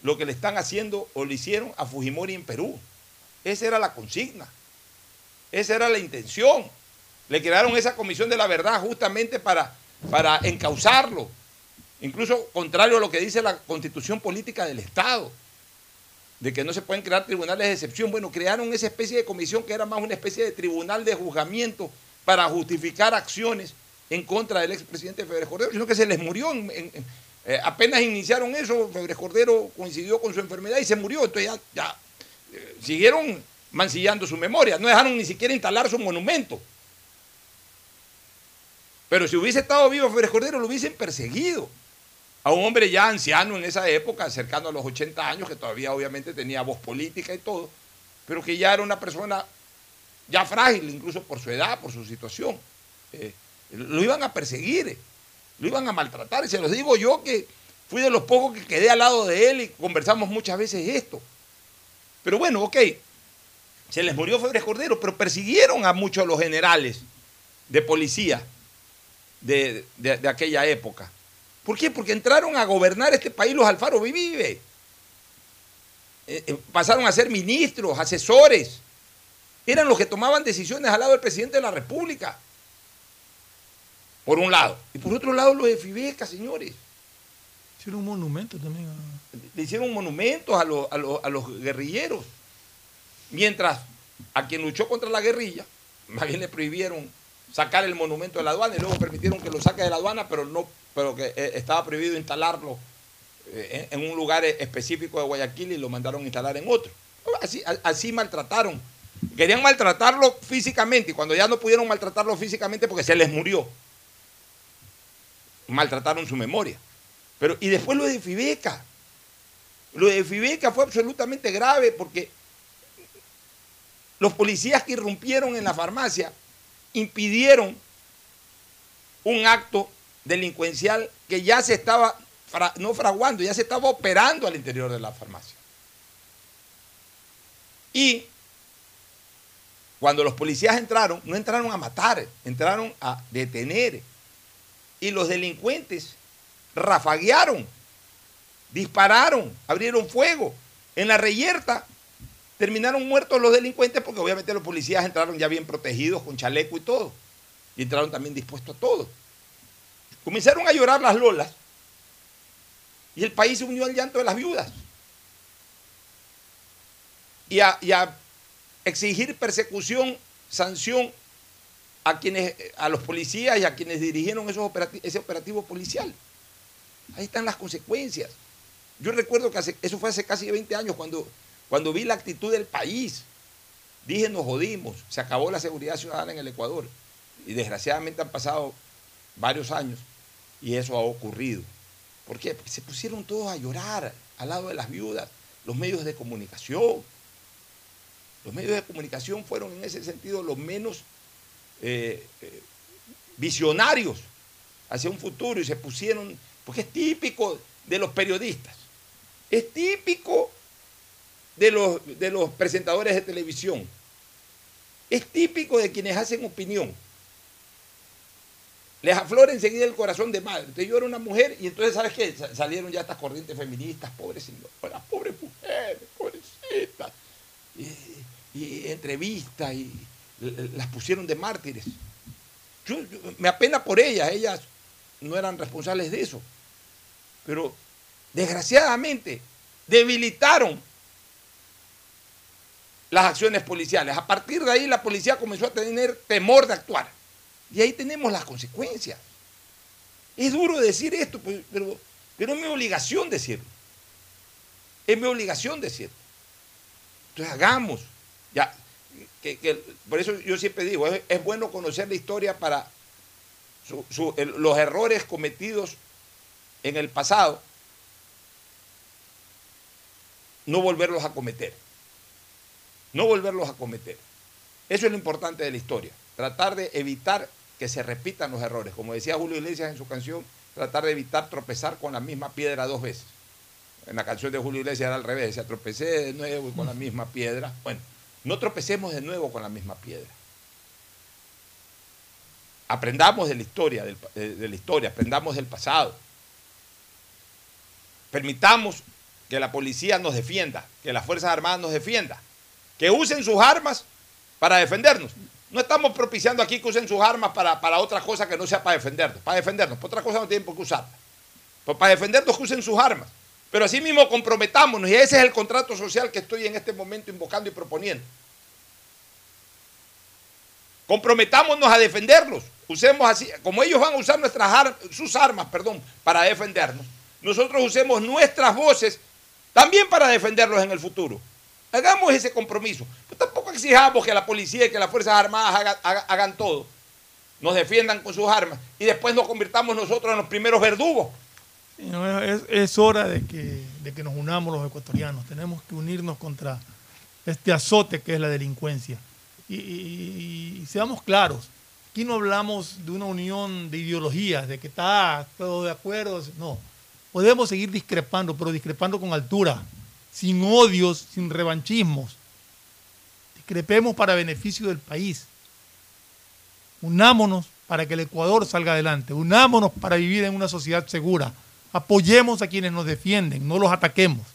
lo que le están haciendo o le hicieron a Fujimori en Perú. Esa era la consigna. Esa era la intención. Le crearon esa comisión de la verdad justamente para, para encauzarlo. Incluso contrario a lo que dice la constitución política del Estado. de que no se pueden crear tribunales de excepción. Bueno, crearon esa especie de comisión que era más una especie de tribunal de juzgamiento para justificar acciones en contra del expresidente Febres Cordero, sino que se les murió. eh, apenas iniciaron eso, Febres Cordero coincidió con su enfermedad y se murió. Entonces ya, ya, eh, siguieron mancillando su memoria, no dejaron ni siquiera instalar su monumento. Pero si hubiese estado vivo Febres Cordero, lo hubiesen perseguido. A un hombre ya anciano en esa época, cercano a los 80 años, que todavía obviamente tenía voz política y todo, pero que ya era una persona ya frágil, incluso por su edad, por su situación. Eh, lo iban a perseguir, lo iban a maltratar. Y se los digo yo que fui de los pocos que quedé al lado de él y conversamos muchas veces esto. Pero bueno, ok, se les murió Febres Cordero, pero persiguieron a muchos de los generales de policía de- de aquella época. ¿Por qué? Porque entraron a gobernar este país los Alfaro Vive. Eh, eh, pasaron a ser ministros, asesores. Eran los que tomaban decisiones al lado del presidente de la República. Por un lado. Y por otro lado, los de Fibeca, señores. Hicieron un monumento también. a- Le hicieron monumentos a los, a los- a los guerrilleros. Mientras a quien luchó contra la guerrilla, más bien le prohibieron sacar el monumento de la aduana y luego permitieron que lo saque de la aduana, pero no, pero que eh, estaba prohibido instalarlo eh, en un lugar específico de Guayaquil y lo mandaron a instalar en otro. Así, así maltrataron. Querían maltratarlo físicamente y cuando ya no pudieron maltratarlo físicamente porque se les murió, maltrataron su memoria. Pero, y después lo de Fibeca. Lo de Fibeca fue absolutamente grave porque los policías que irrumpieron en la farmacia impidieron un acto delincuencial que ya se estaba, no fraguando, ya se estaba operando al interior de la farmacia. Y cuando los policías entraron, no entraron a matar, entraron a detener. Y los delincuentes rafaguearon, dispararon, abrieron fuego. En la reyerta terminaron muertos los delincuentes porque obviamente los policías entraron ya bien protegidos con chaleco y todo. Y entraron también dispuestos a todo. Comenzaron a llorar las lolas y el país se unió al llanto de las viudas. Y a, exigir persecución, sanción a quienes, a los policías y a quienes dirigieron esos ese operativo policial. Ahí están las consecuencias. Yo recuerdo que hace- eso fue hace casi 20 años cuando, cuando vi la actitud del país. Dije, nos jodimos, se acabó la seguridad ciudadana en el Ecuador. Y desgraciadamente han pasado varios años y eso ha ocurrido. ¿Por qué? Porque se pusieron todos a llorar al lado de las viudas, los medios de comunicación. Los medios de comunicación fueron en ese sentido los menos eh, eh, visionarios hacia un futuro y se pusieron, porque es típico de los periodistas, es típico de los, de los presentadores de televisión, es típico de quienes hacen opinión. Les aflora enseguida el corazón de madre. Entonces yo era una mujer y entonces, ¿sabes qué? Sa- Salieron ya estas corrientes feministas, pobres señoras, pobres mujeres, pobrecitas. Y, entrevistas y las pusieron de mártires. Yo- me apena por ellas, ellas no eran responsables de eso. Pero desgraciadamente debilitaron las acciones policiales. A partir de ahí la policía comenzó a tener temor de actuar. Y ahí tenemos las consecuencias. Es duro decir esto, pues, pero, pero es mi obligación decirlo. Es mi obligación decirlo. Entonces hagamos. Ya, que- que- por eso yo siempre digo, es, bueno conocer la historia para los errores cometidos en el pasado, no volverlos a cometer. No volverlos a cometer. Eso es lo importante de la historia. Tratar de evitar que se repitan los errores. Como decía Julio Iglesias en su canción, tratar de evitar tropezar con la misma piedra dos veces. En la canción de Julio Iglesias era al revés, decía tropecé de nuevo con la misma piedra. Bueno, no tropecemos de nuevo con la misma piedra. Aprendamos de la historia, de la historia, aprendamos del pasado. Permitamos que la policía nos defienda, que las Fuerzas Armadas nos defienda, que usen sus armas para defendernos. No estamos propiciando aquí que usen sus armas para, para otra cosa que no sea para defendernos. Para defendernos, para otra cosa no tienen por qué usarlas. Pero para defendernos que usen sus armas. Pero así mismo comprometámonos y ese es el contrato social que estoy en este momento invocando y proponiendo. Comprometámonos a defenderlos. Usemos así, como ellos van a usar nuestras sus armas, perdón, para defendernos. Nosotros usemos nuestras voces también para defenderlos en el futuro. Hagamos ese compromiso. Pues tampoco exijamos que la policía y que las Fuerzas Armadas hagan, todo. Nos defiendan con sus armas y después nos convirtamos nosotros en los primeros verdugos. Es hora de que, de que nos unamos los ecuatorianos. Tenemos que unirnos contra este azote que es la delincuencia. Y, y- y seamos claros, aquí no hablamos de una unión de ideologías, de que está todo de acuerdo. No, podemos seguir discrepando, pero discrepando con altura, sin odios, sin revanchismos. Discrepemos para beneficio del país. Unámonos para que el Ecuador salga adelante. Unámonos para vivir en una sociedad segura. Apoyemos a quienes nos defienden, no los ataquemos.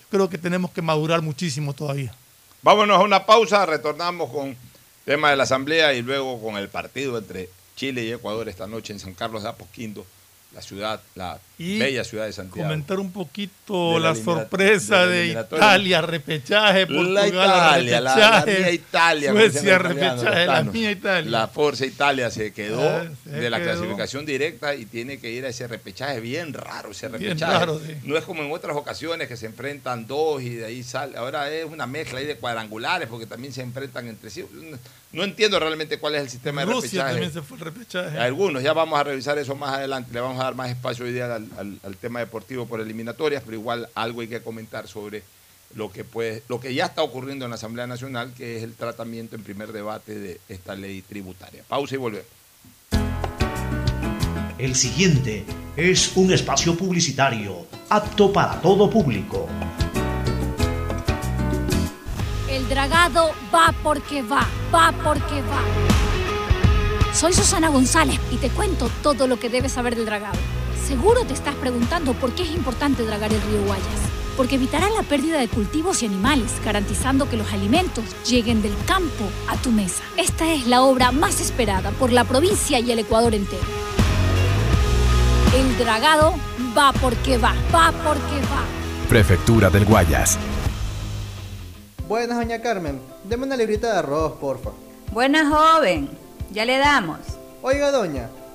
Yo creo que tenemos que madurar muchísimo todavía. Vámonos a una pausa, retornamos con tema de la asamblea y luego con el partido entre Chile y Ecuador esta noche en San Carlos de Apoquindo, la ciudad, la Y bella ciudad de Santiago. Comentar un poquito De la sorpresa de la de, eliminatoria. Italia, repechaje, Portugal, La Italia, la, mía Italia. Suecia, repechaje, la mía Italia. La Forza Italia se quedó Ah, se de la clasificación directa y tiene que ir a ese repechaje bien raro, ese Bien repechaje. raro, sí. No es como en otras ocasiones que se enfrentan dos y de ahí sale. Ahora es una mezcla ahí de cuadrangulares porque también se enfrentan entre sí. No entiendo realmente cuál es el sistema de Rusia repechaje. también se fue el repechaje. Algunos, ya vamos a revisar eso más adelante, le vamos a dar más espacio hoy día al, al- al tema deportivo por eliminatorias, pero igual algo hay que comentar sobre lo que puede, lo que ya está ocurriendo en la Asamblea Nacional, que es el tratamiento en primer debate de esta ley tributaria. Pausa y volvemos. El siguiente es un espacio publicitario apto para todo público. El dragado va porque va, va porque va. Soy Susana González y te cuento todo lo que debes saber del dragado. Seguro te estás preguntando por qué es importante dragar el río Guayas. Porque evitará la pérdida de cultivos y animales, garantizando que los alimentos lleguen del campo a tu mesa. Esta es la obra más esperada por la provincia y el Ecuador entero. El dragado va porque va, va porque va. Prefectura del Guayas. Buenas, doña Carmen. Deme una librita de arroz, porfa. Buena joven, ya le damos. Oiga, doña,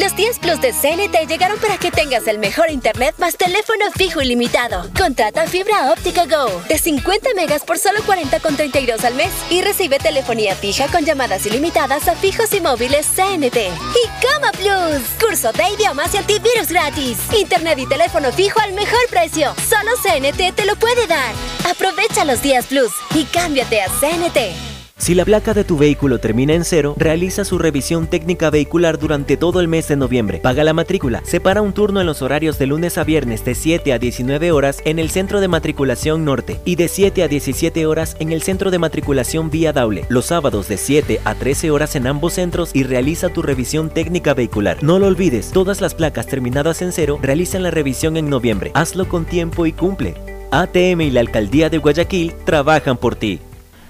Los 10 Plus de CNT llegaron para que tengas el mejor internet más teléfono fijo ilimitado. Contrata fibra óptica Go de 50 megas por solo 40,32 al mes y recibe telefonía fija con llamadas ilimitadas a fijos y móviles CNT. Y Coma Plus, curso de idiomas y antivirus gratis. Internet y teléfono fijo al mejor precio. Solo CNT te lo puede dar. Aprovecha los días Plus y cámbiate a CNT. Si la placa de tu vehículo termina en cero, realiza su revisión técnica vehicular durante todo el mes de noviembre. Paga la matrícula. Separa un turno en los horarios de lunes a viernes de 7 a 19 horas en el Centro de Matriculación Norte y de 7 a 17 horas en el Centro de Matriculación Vía Daule. Los sábados de 7 a 13 horas en ambos centros y realiza tu revisión técnica vehicular. No lo olvides, todas las placas terminadas en cero realizan la revisión en noviembre. Hazlo con tiempo y cumple. ATM y la Alcaldía de Guayaquil trabajan por ti.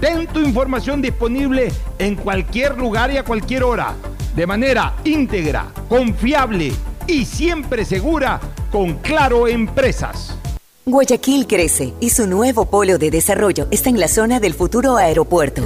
Ten tu información disponible en cualquier lugar y a cualquier hora, de manera íntegra, confiable y siempre segura con Claro Empresas. Guayaquil crece y su nuevo polo de desarrollo está en la zona del futuro aeropuerto.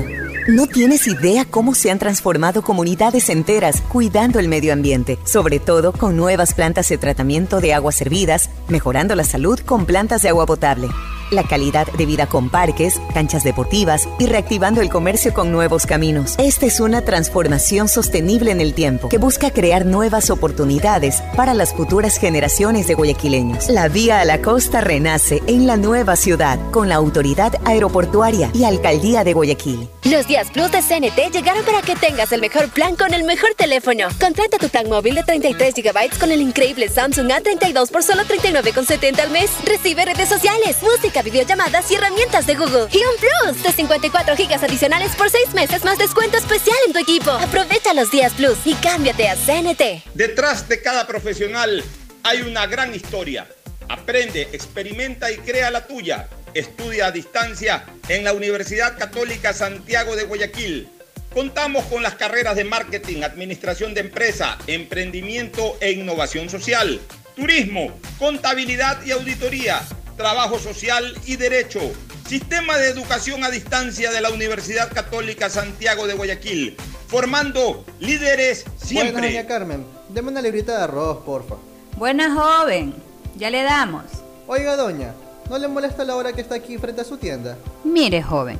No tienes idea cómo se han transformado comunidades enteras cuidando el medio ambiente, sobre todo con nuevas plantas de tratamiento de aguas servidas, mejorando la salud con plantas de agua potable la calidad de vida con parques, canchas deportivas y reactivando el comercio con nuevos caminos. Esta es una transformación sostenible en el tiempo que busca crear nuevas oportunidades para las futuras generaciones de guayaquileños. La vía a la costa renace en la nueva ciudad con la autoridad aeroportuaria y alcaldía de Guayaquil. Los días Plus de CNT llegaron para que tengas el mejor plan con el mejor teléfono. Contrata tu plan móvil de 33 GB con el increíble Samsung A32 por solo 39,70 al mes. Recibe redes sociales, música, videollamadas y herramientas de Google. Y un Plus de 54 GB adicionales por 6 meses más descuento especial en tu equipo. Aprovecha los días Plus y cámbiate a CNT. Detrás de cada profesional hay una gran historia. Aprende, experimenta y crea la tuya. Estudia a distancia en la Universidad Católica Santiago de Guayaquil. Contamos con las carreras de marketing, administración de empresa, emprendimiento e innovación social, turismo, contabilidad y auditoría, trabajo social y derecho. Sistema de educación a distancia de la Universidad Católica Santiago de Guayaquil, formando líderes siempre. Buenas, doña Carmen. Deme una librita de arroz, porfa. Buena joven, ya le damos. Oiga, doña, ¿no le molesta la hora que está aquí frente a su tienda? Mire, joven,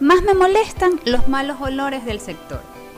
más me molestan los malos olores del sector.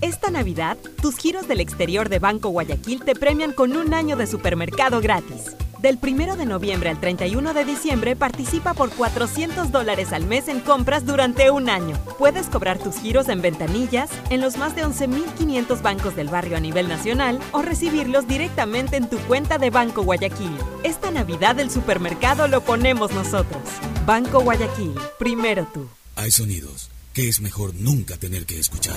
Esta Navidad, tus giros del exterior de Banco Guayaquil te premian con un año de supermercado gratis. Del 1 de noviembre al 31 de diciembre participa por 400 dólares al mes en compras durante un año. Puedes cobrar tus giros en ventanillas, en los más de 11.500 bancos del barrio a nivel nacional o recibirlos directamente en tu cuenta de Banco Guayaquil. Esta Navidad el supermercado lo ponemos nosotros. Banco Guayaquil, primero tú. Hay sonidos que es mejor nunca tener que escuchar.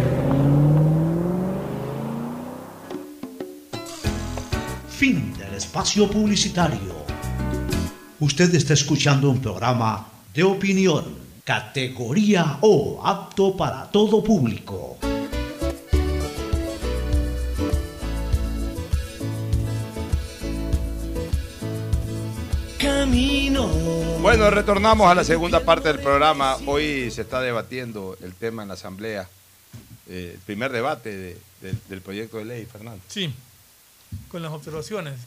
Espacio publicitario. Usted está escuchando un programa de opinión, categoría O, apto para todo público. Camino. Bueno, retornamos a la segunda parte del programa. Hoy se está debatiendo el tema en la Asamblea, eh, el primer debate de- de- del proyecto de ley, Fernando. Sí, con las observaciones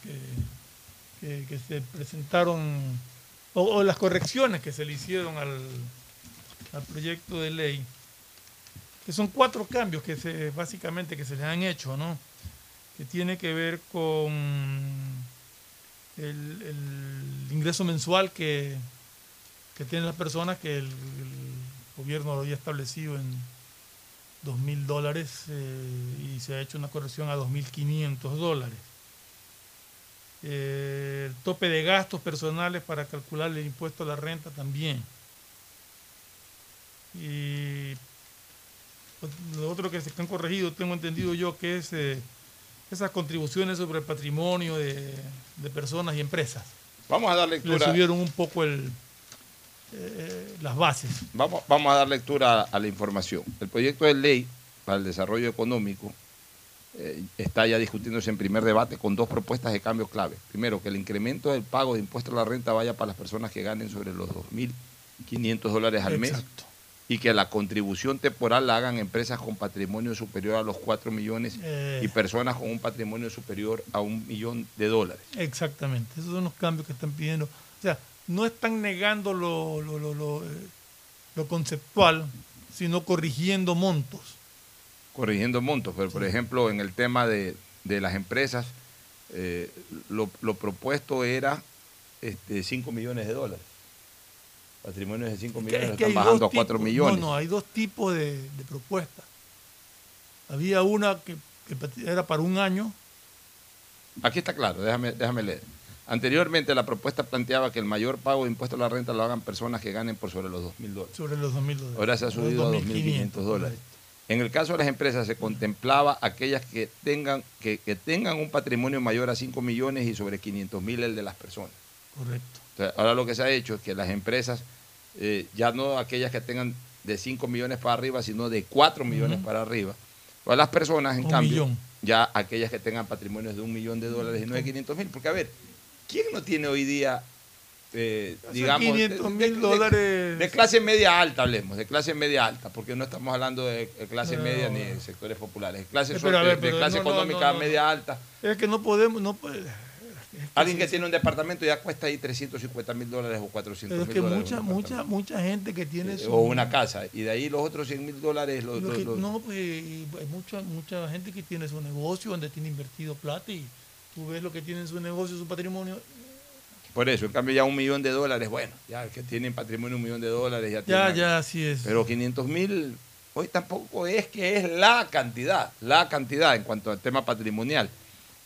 que, que- se presentaron o, las correcciones que se le hicieron al, al proyecto de ley, que son cuatro cambios que se básicamente que se le han hecho, ¿no? Que tiene que ver con el, el ingreso mensual que, que tienen las personas que el, gobierno había establecido en dos mil dólares eh, y se ha hecho una corrección a 2.500 dólares. Eh, el tope de gastos personales para calcular el impuesto a la renta también. Y lo otro que se han corregido, tengo entendido yo, que es eh, esas contribuciones sobre el patrimonio de, de personas y empresas. Vamos a dar Le lectura. subieron un poco el, eh, las bases. Vamos, vamos a dar lectura a, a la información. El proyecto de ley para el desarrollo económico eh, está ya discutiéndose en primer debate con dos propuestas de cambio clave. Primero, que el incremento del pago de impuesto a la renta vaya para las personas que ganen sobre los 2.500 dólares al mes Exacto. y que la contribución temporal la hagan empresas con patrimonio superior a los 4 millones Eh. y personas con un patrimonio superior a un millón de dólares. Exactamente, esos son los cambios que están pidiendo. O sea, no están negando lo, lo, lo, lo, eh, lo conceptual, sino corrigiendo montos. corrigiendo montos, pero por ejemplo en el tema de, de las empresas, eh, lo, propuesto era este, 5 millones de dólares. Patrimonios de 5 millones lo Es que están bajando a 4 tipos- millones. No, no, hay dos tipos de, de propuestas. Había una que, que era para un año, Aquí está claro, déjame, déjame leer. Anteriormente la propuesta planteaba que el mayor pago de impuesto a la renta lo hagan personas que ganen por sobre los 2 mil dólares. sobre los 2.000 dólares. Ahora se ha subido a 2.500 dólares. En el caso de las empresas se contemplaba aquellas que tengan, que, que tengan un patrimonio mayor a 5 millones y sobre 500 mil el de las personas. Correcto. Entonces, ahora lo que se ha hecho es que las empresas, eh, ya no aquellas que tengan de 5 millones para arriba, sino de 4 millones para arriba. O las personas, en Un cambio, millón. ya aquellas que tengan patrimonios de un millón de dólares y no de 500 mil. Porque, a ver, ¿quién no tiene hoy día, eh, digamos, 500 de- mil de- dólares. de clase media alta, hablemos, de clase media alta, porque no estamos hablando de de clase No. media ni de sectores populares, de clase, Eh, pero a de- ver, de clase no, económica no, media alta. Es que no podemos, no puede- Alguien que tiene un departamento ya cuesta ahí 350 mil dólares o 400 Pero es mil que dólares. mucha, mucha, mucha gente que tiene Eh, su- o una casa. Y de ahí los otros 100 mil dólares. Los, Lo que- los- no, pues hay mucha, mucha gente que tiene su negocio donde tiene invertido plata y tú ves lo que tiene en su negocio, su patrimonio. Por eso, en cambio ya un millón de dólares, bueno, ya que tienen patrimonio un millón de dólares ya Ya, tienen- ya, así es. Pero 500 mil, hoy tampoco es que es la cantidad, la cantidad en cuanto al tema patrimonial.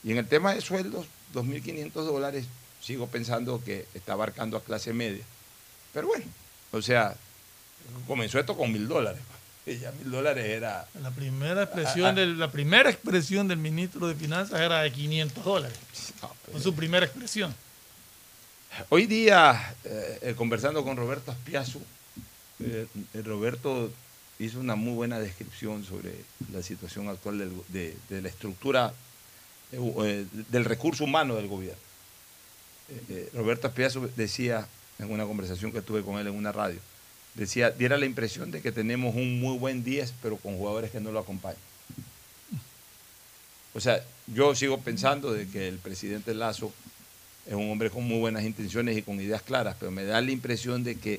Y en el tema de sueldos, 2.500 dólares, sigo pensando que está abarcando a clase media. Pero bueno, o sea, comenzó esto con mil dólares. Ya mil dólares era... La primera expresión, Ah, ah. del, la primera expresión del ministro de Finanzas era de 500 dólares. Fue su primera expresión. Hoy día, eh, eh, conversando con Roberto Aspiazu, eh, eh, Roberto hizo una muy buena descripción sobre la situación actual del- de, de la estructura eh, eh, del recurso humano del gobierno. Eh, eh, Roberto Aspiazu decía en una conversación que tuve con él en una radio, decía, diera la impresión de que tenemos un muy buen 10, pero con jugadores que no lo acompañan. O sea, yo sigo pensando de que el presidente Lazo es un hombre con muy buenas intenciones y con ideas claras, pero me da la impresión de que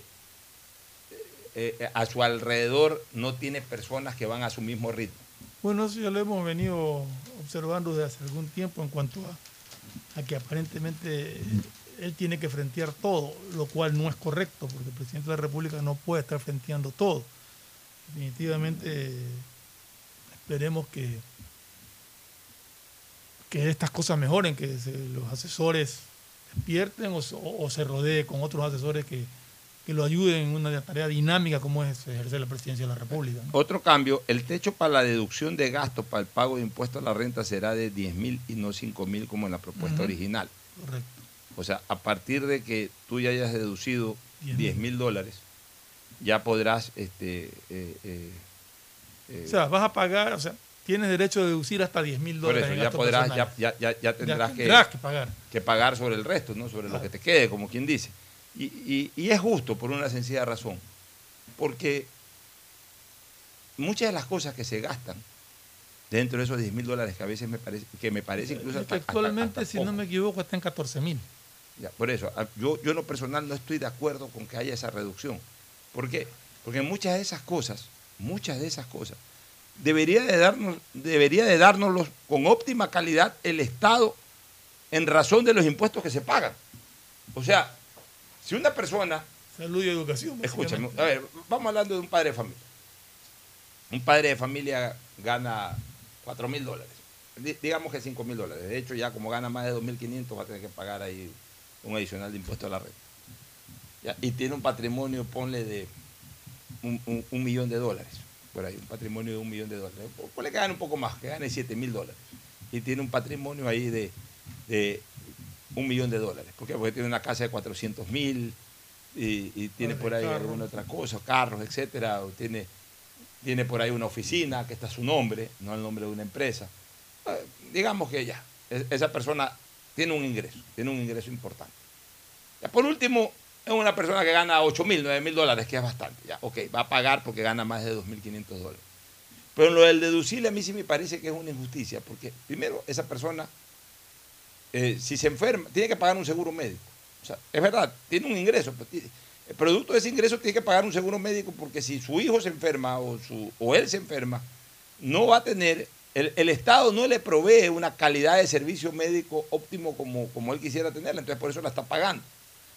eh, eh, a su alrededor no tiene personas que van a su mismo ritmo. Bueno, eso ya lo hemos venido observando desde hace algún tiempo en cuanto a, a que aparentemente él tiene que frentear todo, lo cual no es correcto, porque el presidente de la República no puede estar frenteando todo. Definitivamente esperemos que, que estas cosas mejoren, que se- los asesores despierten o, se- o se rodee con otros asesores que, que lo ayuden en una tarea dinámica como es ejercer la presidencia de la República. ¿no? Otro cambio, el techo para la deducción de gastos para el pago de impuestos a la renta será de 10 mil y no 5 mil como en la propuesta original. Correcto. O sea, a partir de que tú ya hayas deducido 10.000. 10 mil dólares, ya podrás... Este, eh, eh, eh, O sea, vas a pagar, o sea, tienes derecho a deducir hasta 10 mil por dólares. eso en ya podrás, ya, ya, ya, ya tendrás, tendrás que pagar. que pagar sobre el resto, ¿no? sobre lo que te quede, como quien dice. Y, y- y es justo por una sencilla razón, porque muchas de las cosas que se gastan dentro de esos 10 mil dólares que a veces me parece, que me parece incluso Es que hasta- actualmente, hasta si no me equivoco, está en 14 mil. Ya, por eso, yo, yo en lo personal no estoy de acuerdo con que haya esa reducción. ¿Por qué? Porque muchas de esas cosas, muchas de esas cosas, debería de darnos, debería de dárnoslos con óptima calidad el Estado en razón de los impuestos que se pagan. O sea, si una persona, Salud y educación. escúchame, a ver, vamos hablando de un padre de familia. Un padre de familia gana 4 mil dólares. Di- Digamos que 5 mil dólares. De hecho, ya como gana más de 2.500 va a tener que pagar ahí un adicional de impuesto a la renta. Ya, Y tiene un patrimonio, ponle de un- un- un millón de dólares, por ahí, un patrimonio de un millón de dólares. Puede que gane un poco más, que gane 7 mil dólares. Y tiene un patrimonio ahí de, de un millón de dólares. ¿Por qué? Porque tiene una casa de 400 mil y, y tiene por ahí alguna otra cosa, carros, etcétera, o tiene, tiene por ahí una oficina que está a su nombre, no el nombre de una empresa. Eh, digamos que ya, e- esa persona tiene un ingreso, tiene un ingreso importante. Ya, por último, es una persona que gana 8 mil, 9 mil dólares, que es bastante. Ya, ok, va a pagar porque gana más de 2.500 dólares. Pero lo del deducible a mí sí me parece que es una injusticia, porque primero, esa persona, eh, si se enferma, tiene que pagar un seguro médico. O sea, es verdad, tiene un ingreso, el producto de ese ingreso tiene que pagar un seguro médico porque si su hijo se enferma o, su, o él se enferma, no va a tener, el, Estado no le provee una calidad de servicio médico óptimo como, como él quisiera tenerla, entonces por eso la está pagando.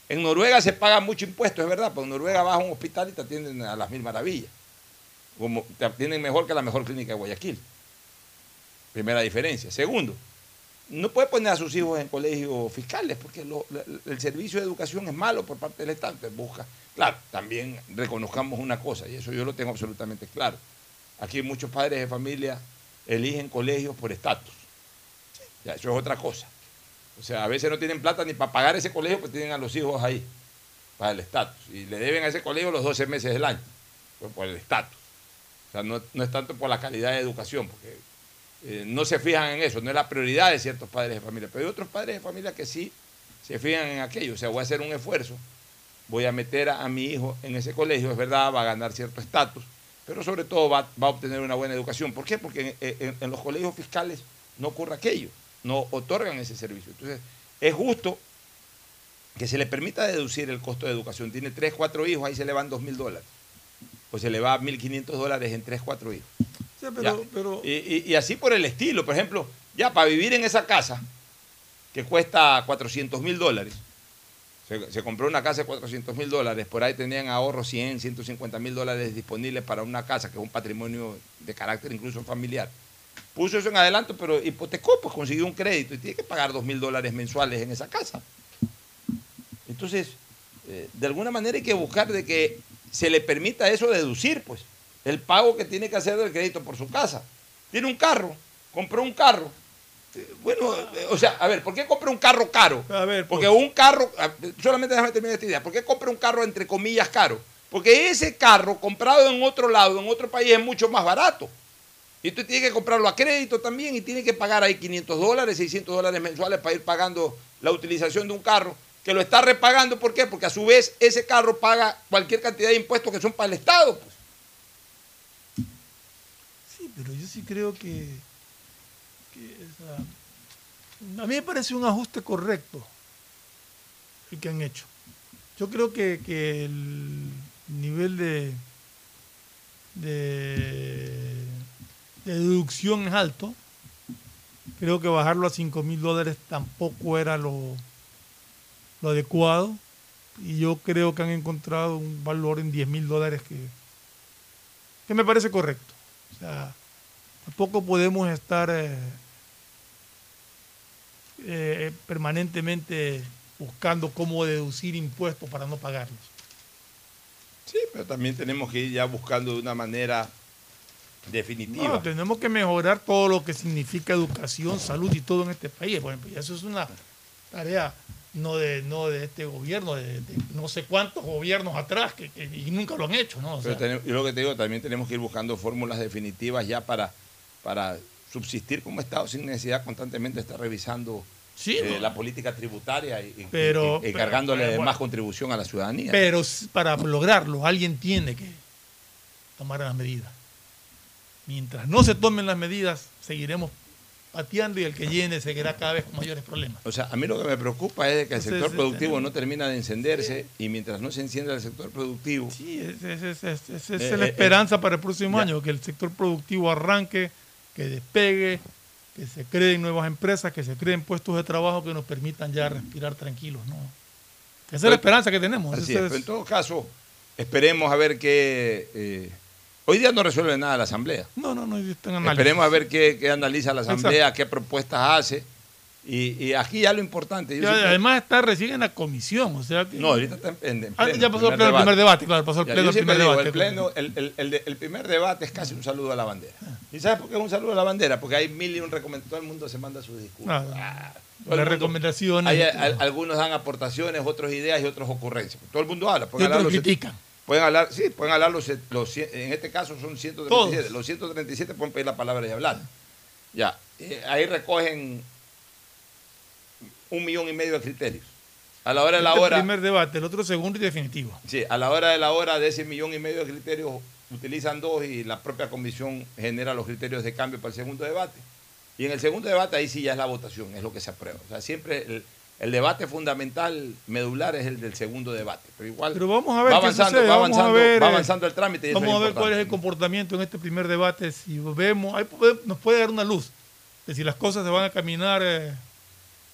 En Noruega se paga mucho impuesto, es verdad, pero en Noruega vas un hospital y te atienden a las mil maravillas. Como te atienden mejor que la mejor clínica de Guayaquil. Primera diferencia. Segundo, no puede poner a sus hijos en colegios fiscales porque el servicio de educación es malo por parte del Estado. Entonces busca. Claro, también reconozcamos una cosa, y eso yo lo tengo absolutamente claro. Aquí muchos padres de familia eligen colegios por estatus. Ya, eso es otra cosa. O sea, a veces no tienen plata ni para pagar ese colegio, pues tienen a los hijos ahí, para el estatus. Y le deben a ese colegio los 12 meses del año, pues por el estatus. O sea, no, no es tanto por la calidad de educación, porque eh, no se fijan en eso, no es la prioridad de ciertos padres de familia. Pero hay otros padres de familia que sí se fijan en aquello. O sea, voy a hacer un esfuerzo, voy a meter a, a mi hijo en ese colegio, es verdad, va a ganar cierto estatus, pero sobre todo va, va a obtener una buena educación. ¿Por qué? Porque en, en- en los colegios fiscales no ocurre aquello, no otorgan ese servicio. Entonces, es justo que se le permita deducir el costo de educación. Tiene tres, cuatro hijos, ahí se le van dos mil dólares. O se le va 1.500 dólares en tres, cuatro hijos. Sí, pero, Ya. pero Y, y- y así por el estilo. Por ejemplo, ya para vivir en esa casa, que cuesta 400 mil dólares, se, compró una casa de 400 mil dólares, por ahí tenían ahorros 100, 150 mil dólares disponibles para una casa, que es un patrimonio de carácter incluso familiar. Puso eso en adelanto, pero hipotecó, pues consiguió un crédito y tiene que pagar 2 mil dólares mensuales en esa casa. Entonces, eh, de alguna manera hay que buscar de que se le permita eso deducir, pues, el pago que tiene que hacer del crédito por su casa. Tiene un carro, compró un carro. Bueno, o sea, a ver, ¿por qué compra un carro caro? Porque un carro, solamente déjame terminar esta idea, ¿por qué compra un carro entre comillas caro? Porque ese carro comprado en otro lado, en otro país, es mucho más barato. Y tú tienes que comprarlo a crédito también y tienes que pagar ahí 500 dólares, 600 dólares mensuales para ir pagando la utilización de un carro, que lo está repagando. ¿Por qué? Porque a su vez ese carro paga cualquier cantidad de impuestos que son para el Estado. pues. Sí, pero yo sí creo que, a mí me parece un ajuste correcto el que han hecho. Yo creo que, que el nivel de, de, de deducción es alto. Creo que bajarlo a 5 mil dólares tampoco era lo, lo adecuado. Y yo creo que han encontrado un valor en 10 mil dólares que, que me parece correcto. O sea, tampoco podemos estar eh, eh, permanentemente buscando cómo deducir impuestos para no pagarlos. Sí, pero también tenemos que ir ya buscando de una manera definitiva. No, tenemos que mejorar todo lo que significa educación, salud y todo en este país. Por ejemplo, y eso es una tarea no de, no de este gobierno, de, de no sé cuántos gobiernos atrás que, que- y nunca lo han hecho. ¿no? O Pero tenemos- yo lo que te digo, también tenemos que ir buscando fórmulas definitivas ya para, para subsistir como Estado sin necesidad constantemente de estar revisando eh, no. la política tributaria y, Pero- y- y pero- cargándole pero de bueno. más contribución a la ciudadanía. Pero para lograrlo, alguien tiene que tomar las medidas. Mientras no se tomen las medidas, seguiremos pateando y el que llene seguirá cada vez con mayores problemas. O sea, a mí lo que me preocupa es que el Entonces, sector eh, productivo tenemos- no termina de encenderse y mientras no se encienda el sector productivo... Sí, esa es, es- es- es- Eh, la eh, esperanza para el próximo ya. año, que el sector productivo arranque, que despegue, que se creen nuevas empresas, que se creen puestos de trabajo que nos permitan ya respirar tranquilos. ¿no? Esa es la esperanza que tenemos. Así Esa es, es- pero en todo caso, esperemos a ver qué... eh, hoy día no resuelve nada la Asamblea. No, no, no, está en análisis. Esperemos a ver qué, qué analiza la Asamblea, qué propuestas hace Y, y aquí ya lo importante. yo Ya, siempre- además está recién en la comisión, o sea que... no, ahorita está en, en- en Ah, pleno, ya pasó el pleno, el primer debate, claro, pasó el Ya, pleno, yo primer digo, debate. El, pleno, el, el- el de- el primer debate es casi un saludo a la bandera. ¿Y sabes por qué es un saludo a la bandera? Porque hay mil y un recomendación. Todo el mundo se manda sus discursos. Ah, el las mundo- recomendaciones. hay- al- algunos dan aportaciones, otros ideas y otros ocurrencias. Todo el mundo habla. Y Pueden hablar otros critican. Pueden hablar, sí, pueden hablar los, en este caso son 137. Todos. Los 137 pueden pedir la palabra y hablar. Ya, eh, ahí recogen un millón y medio de criterios. A la hora de la Este hora. primer debate, el otro segundo y definitivo. Sí, a la hora de la hora de ese millón y medio de criterios utilizan dos y la propia comisión genera los criterios de cambio para el segundo debate. Y en el segundo debate ahí sí ya es la votación, es lo que se aprueba. O sea, siempre el, el debate fundamental, medular, es el del segundo debate. Pero igual Pero vamos a ver va avanzando, va vamos a avanzando, ver, va eh, avanzando el trámite. y eso Vamos a ver cuál es el comportamiento en este primer debate. Si vemos, ahí puede- nos puede dar una luz de si las cosas se van a caminar eh,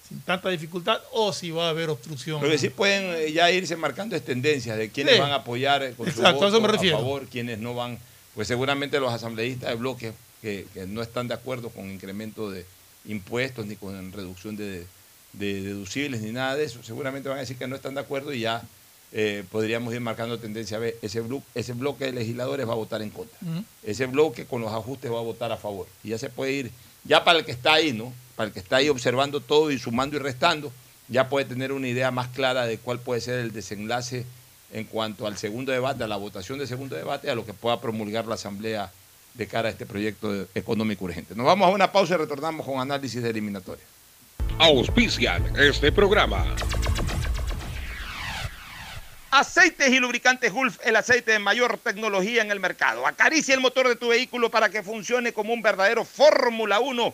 sin tanta dificultad o si va a haber obstrucción. Lo que sí pueden eh, ya irse marcando es tendencias de quiénes Sí. van a apoyar con su Exacto, a eso voto me refiero. favor, quiénes no van. Pues seguramente los asambleístas de bloque que, que no están de acuerdo con incremento de impuestos ni con reducción de, de deducibles ni nada de eso, seguramente van a decir que no están de acuerdo y ya eh, podríamos ir marcando tendencia a ver, ese, blo- ese bloque de legisladores va a votar en contra. Ese bloque con los ajustes va a votar a favor. Y ya se puede ir, ya para el que está ahí, ¿no? Para el que está ahí observando todo y sumando y restando, ya puede tener una idea más clara de cuál puede ser el desenlace en cuanto al segundo debate, a la votación del segundo debate, a lo que pueda promulgar la Asamblea de cara a este proyecto económico urgente. Nos vamos a una pausa y retornamos con análisis de eliminatoria. Auspician este programa. Aceites y lubricantes Gulf, el aceite de mayor tecnología en el mercado. Acaricia el motor de tu vehículo para que funcione como un verdadero Fórmula 1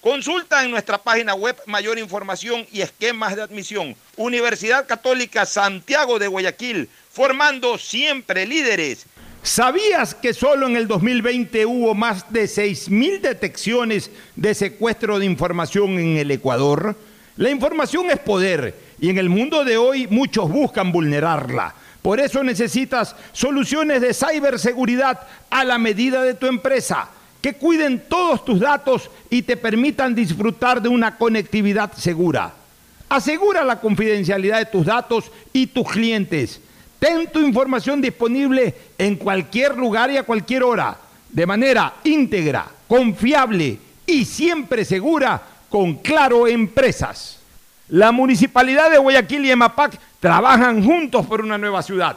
Consulta en nuestra página web mayor información y esquemas de admisión. Universidad Católica Santiago de Guayaquil, formando siempre líderes. ¿Sabías que solo en el 2020 hubo más de 6.000 detecciones de secuestro de información en el Ecuador? La información es poder y en el mundo de hoy muchos buscan vulnerarla. Por eso necesitas soluciones de ciberseguridad a la medida de tu empresa, que cuiden todos tus datos y te permitan disfrutar de una conectividad segura. Asegura la confidencialidad de tus datos y tus clientes. Ten tu información disponible en cualquier lugar y a cualquier hora, de manera íntegra, confiable y siempre segura con Claro Empresas. La Municipalidad de Guayaquil y EMAPAC trabajan juntos por una nueva ciudad.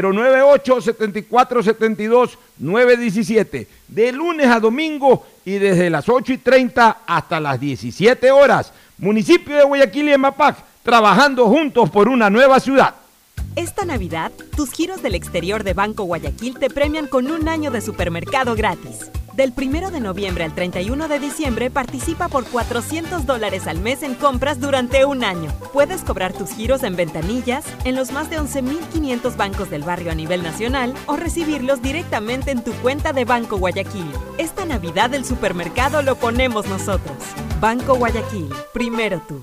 098 74 72 917 de lunes a domingo y desde las 8 y 30 hasta las 17 horas. Municipio de Guayaquil y Mapac, trabajando juntos por una nueva ciudad. Esta Navidad, tus giros del exterior de Banco Guayaquil te premian con un año de supermercado gratis. Del 1 de noviembre al 31 de diciembre participa por 400 dólares al mes en compras durante un año. Puedes cobrar tus giros en ventanillas, en los más de 11.500 bancos del barrio a nivel nacional o recibirlos directamente en tu cuenta de Banco Guayaquil. Esta Navidad el supermercado lo ponemos nosotros. Banco Guayaquil, primero tú.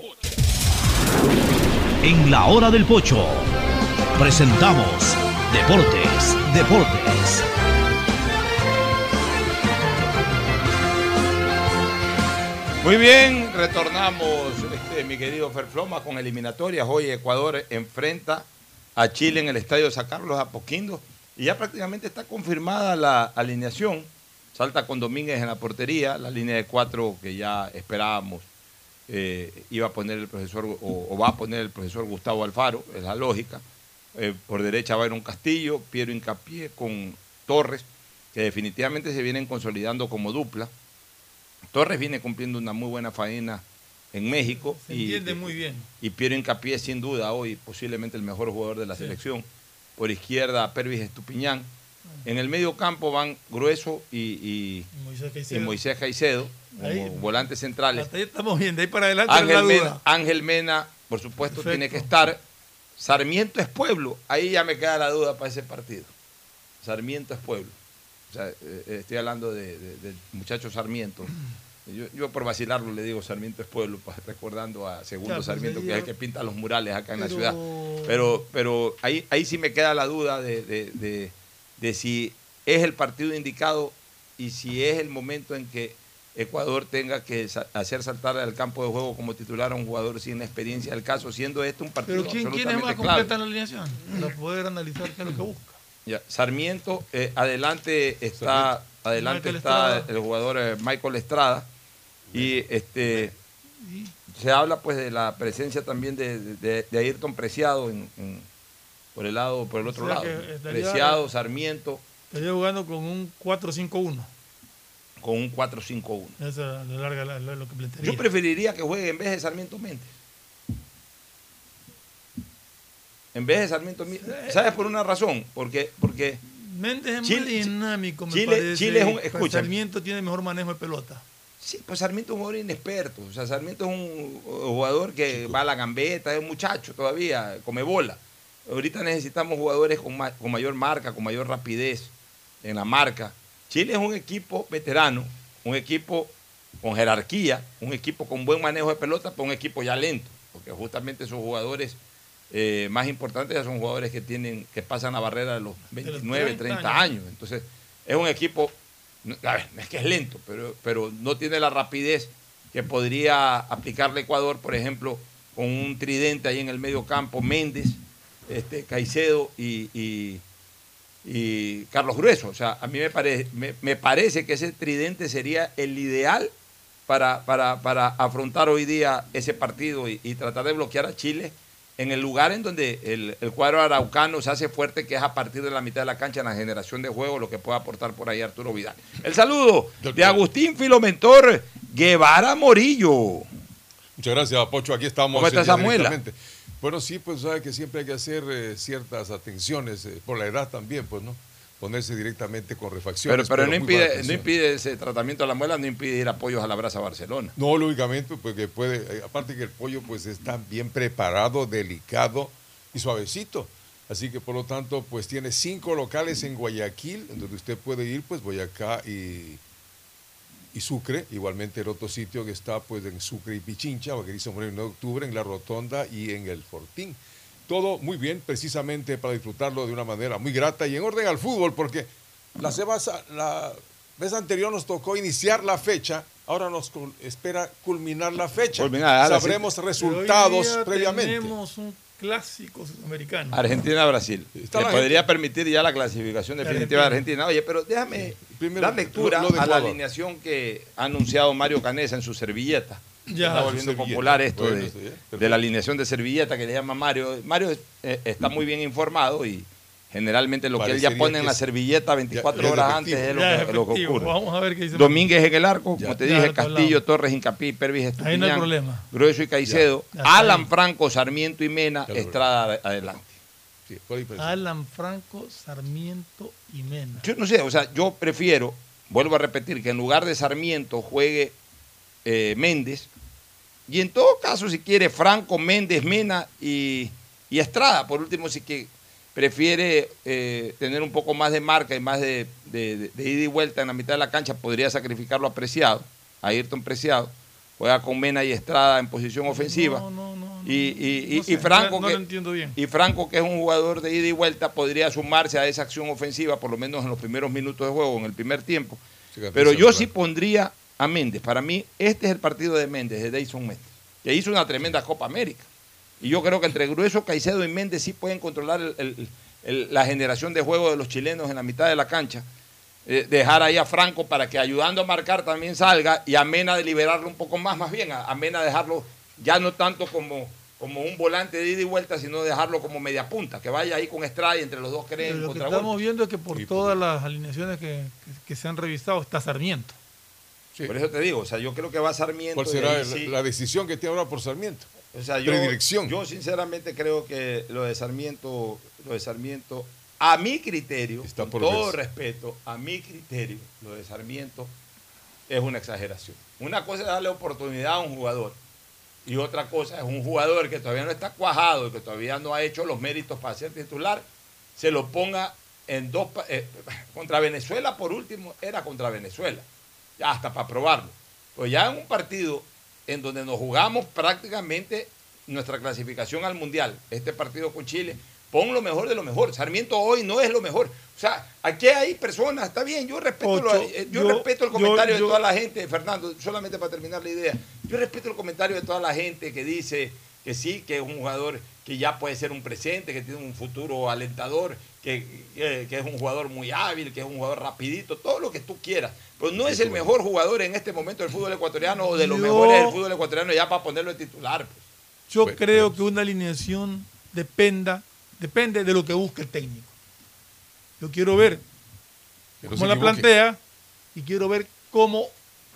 En la hora del pocho presentamos Deportes, Deportes. Muy bien, retornamos, este, mi querido Ferfloma, con eliminatorias. Hoy Ecuador enfrenta a Chile en el Estadio San Carlos Apoquindo y ya prácticamente está confirmada la alineación. Salta con Domínguez en la portería, la línea de cuatro que ya esperábamos eh, iba a poner el profesor o, o va a poner el profesor Gustavo Alfaro, es la lógica. Eh, por derecha va a ir un Castillo, Piero Incapié con Torres, que definitivamente se vienen consolidando como dupla. Torres viene cumpliendo una muy buena faena en México. Se y, entiende muy bien. y Piero Incapié, sin duda, hoy posiblemente el mejor jugador de la selección. Por izquierda, Pervis Estupiñán. En el medio campo van Grueso y, y-. Moisés Caicedo como Ahí. volantes centrales. Hasta ahí estamos bien, de ahí para adelante Ángel Mena, duda. Ángel Mena, por supuesto, Perfecto. tiene que estar. Sarmiento es pueblo. Ahí ya me queda la duda para ese partido. Sarmiento es pueblo. O sea, eh, estoy hablando de- de- del muchacho Sarmiento. Yo, yo por vacilarlo le digo Sarmiento es pueblo, recordando a Segundo Claro, pues Sarmiento, que es el que pinta los murales acá en la ciudad. Pero, pero ahí, ahí sí me queda la duda de, de- de- de si es el partido indicado y si es el momento en que Ecuador tenga que hacer saltar al campo de juego como titular a un jugador sin experiencia del caso, siendo este un partido Pero ¿quién, ¿quiénes absolutamente más clave. completan la alineación? Para poder analizar qué es lo que busca. Ya, Sarmiento, eh, adelante está, adelante Michael está Estrada. el jugador eh, Michael Estrada y este se habla pues de la presencia también de, de, de Ayrton Preciado en, en- por el lado, por el otro O sea lado. estaría- Preciado, Sarmiento, Estaría jugando con un 4-5-1. Con un 4-5-1. Esa es la larga la- la- lo que plantearía. Yo preferiría que juegue en vez de Sarmiento Méndez. En vez de Sarmiento Méndez. ¿Sabes por una razón? Porque, porque Méndez es Chile- más dinámico, me Chile- parece. Chile es un- Pero escucha. Sarmiento tiene mejor manejo de pelota. Sí, pues Sarmiento es un jugador inexperto. O sea, Sarmiento es un jugador que va a la gambeta, es un muchacho todavía, come bola. Ahorita necesitamos jugadores con, ma- con mayor marca, con mayor rapidez en la marca. Chile es un equipo veterano, un equipo con jerarquía, un equipo con buen manejo de pelota, pero un equipo ya lento, porque justamente esos jugadores eh, más importantes ya son jugadores que tienen que pasan la barrera de los 29, 30, 30 años. años. Entonces, es un equipo, a ver, es que es lento, pero, pero no tiene la rapidez que podría aplicarle Ecuador, por ejemplo, con un tridente ahí en el medio campo, Méndez, este, Caicedo y, y- y Carlos Grueso. O sea, a mí me, parece me, me parece que ese tridente sería el ideal para, para, para afrontar hoy día ese partido y, y tratar de bloquear a Chile en el lugar en donde el, el cuadro araucano se hace fuerte, que es a partir de la mitad de la cancha en la generación de juego, lo que puede aportar por ahí Arturo Vidal. El saludo de Agustín Filomentor Guevara Morillo. Muchas gracias, Pocho. Aquí estamos. ¿Cómo está Samuela? Bueno, sí, pues sabe que siempre hay que hacer eh, ciertas atenciones, eh, por la edad también, pues, ¿no? Ponerse directamente con Pero, refacciones. pero no, muy buena impide, no impide ese tratamiento de la muela, no impide ir a apoyos a la brasa Barcelona. No, lógicamente, porque puede, eh, aparte que el pollo pues está bien preparado, delicado y suavecito. Así que por lo tanto, pues tiene cinco locales en Guayaquil, donde usted puede ir, pues Boyacá y, y Sucre, igualmente el otro sitio que está pues en Sucre y Pichincha, Vaquerizo Moreno 9 de octubre, en La Rotonda y en el Fortín. Todo muy bien, precisamente para disfrutarlo de una manera muy grata y en orden al fútbol, porque la, semana- la vez anterior nos tocó iniciar la fecha, ahora nos espera culminar la fecha. Culminar, sí. Sabremos resultados previamente. Tenemos un clásico sudamericano. Argentina-Brasil. La podría permitir ya la clasificación definitiva de Argentina. Oye, pero déjame Primero, dar lectura lo- lo de a la alineación que ha anunciado Mario Canesa en su servilleta. Ya, está volviendo popular esto Bueno, de, la alineación de servilleta que le llama Mario. Mario eh, está muy bien informado y generalmente lo que él ya pone en la servillota 24 ya es horas antes es lo Ya que, es lo que ocurre. Vamos a ver qué dice Domínguez en el arco, como te dije, Castillo. Torres, Incapí, Pervis, Ahí no hay Estupiñán, problema. Grueso y Caicedo, Alan ahí. Franco, Sarmiento y Mena, Estrada adelante. Alan Franco, Sarmiento y Mena. Yo no sé, o sea, yo prefiero, vuelvo a repetir, que en lugar de Sarmiento juegue eh, Méndez, y en todo caso, si quiere, Franco, Méndez, Mena y, y Estrada, por último, si que prefiere eh, tener un poco más de marca y más de, de- de- de ida y vuelta en la mitad de la cancha, podría sacrificarlo a Preciado, a Ayrton Preciado, juega con Mena y Estrada en posición ofensiva. y, y- y- No sé, y Franco no- no que, lo entiendo bien. y Franco, que es un jugador de ida y vuelta, podría sumarse a esa acción ofensiva, por lo menos en los primeros minutos de juego, en el primer tiempo. Pero yo sí pondría a Méndez. Para mí, este es el partido de Méndez, de Dayson Méndez, que hizo una tremenda Copa América. Y yo creo que entre Grueso, Caicedo y Méndez sí pueden controlar el- el- el- la generación de juego de los chilenos en la mitad de la cancha. Eh, dejar ahí a Franco para que ayudando a marcar también salga y a Mena de liberarlo un poco más, más bien, a, a Mena dejarlo ya no tanto como, como un volante de ida y vuelta, sino dejarlo como media punta, que vaya ahí con Estrada y entre los dos creen lo que estamos viendo es que por todas las alineaciones que, que- que se han revisado está Sarmiento. Por eso te digo, o sea, yo creo que va Sarmiento. ¿Cuál será ahí la, sí- la decisión que tiene ahora por Sarmiento? O sea, yo, Predilección. yo sinceramente creo que lo de Sarmiento, lo de Sarmiento, a mi criterio, con todo respeto, a mi criterio, lo de Sarmiento es una exageración. Una cosa es darle oportunidad a un jugador y otra cosa es un jugador que todavía no está cuajado y que todavía no ha hecho los méritos para ser titular, se lo ponga en dos eh, contra Venezuela por último era contra Venezuela, ya hasta para probarlo. Pues ya en un partido en donde nos jugamos prácticamente nuestra clasificación al Mundial, este partido con Chile, pon lo mejor de lo mejor. Sarmiento hoy no es lo mejor. O sea, aquí hay personas, está bien, yo respeto, Ocho, lo- eh, yo, yo- respeto el yo- comentario yo- de toda la gente, Fernando, solamente para terminar la idea. Yo respeto el comentario de toda la gente que dice que sí, que es un jugador que ya puede ser un presente, que tiene un futuro alentador, que, que- que es un jugador muy hábil, que es un jugador rapidito, todo lo que tú quieras. Pero no es el mejor jugador en este momento del fútbol ecuatoriano o de los Yo- mejores del fútbol ecuatoriano ya para ponerlo de titular. pues. Yo creo que una alineación dependa, depende de lo que busque el técnico. Yo quiero ver no cómo la plantea y quiero ver cómo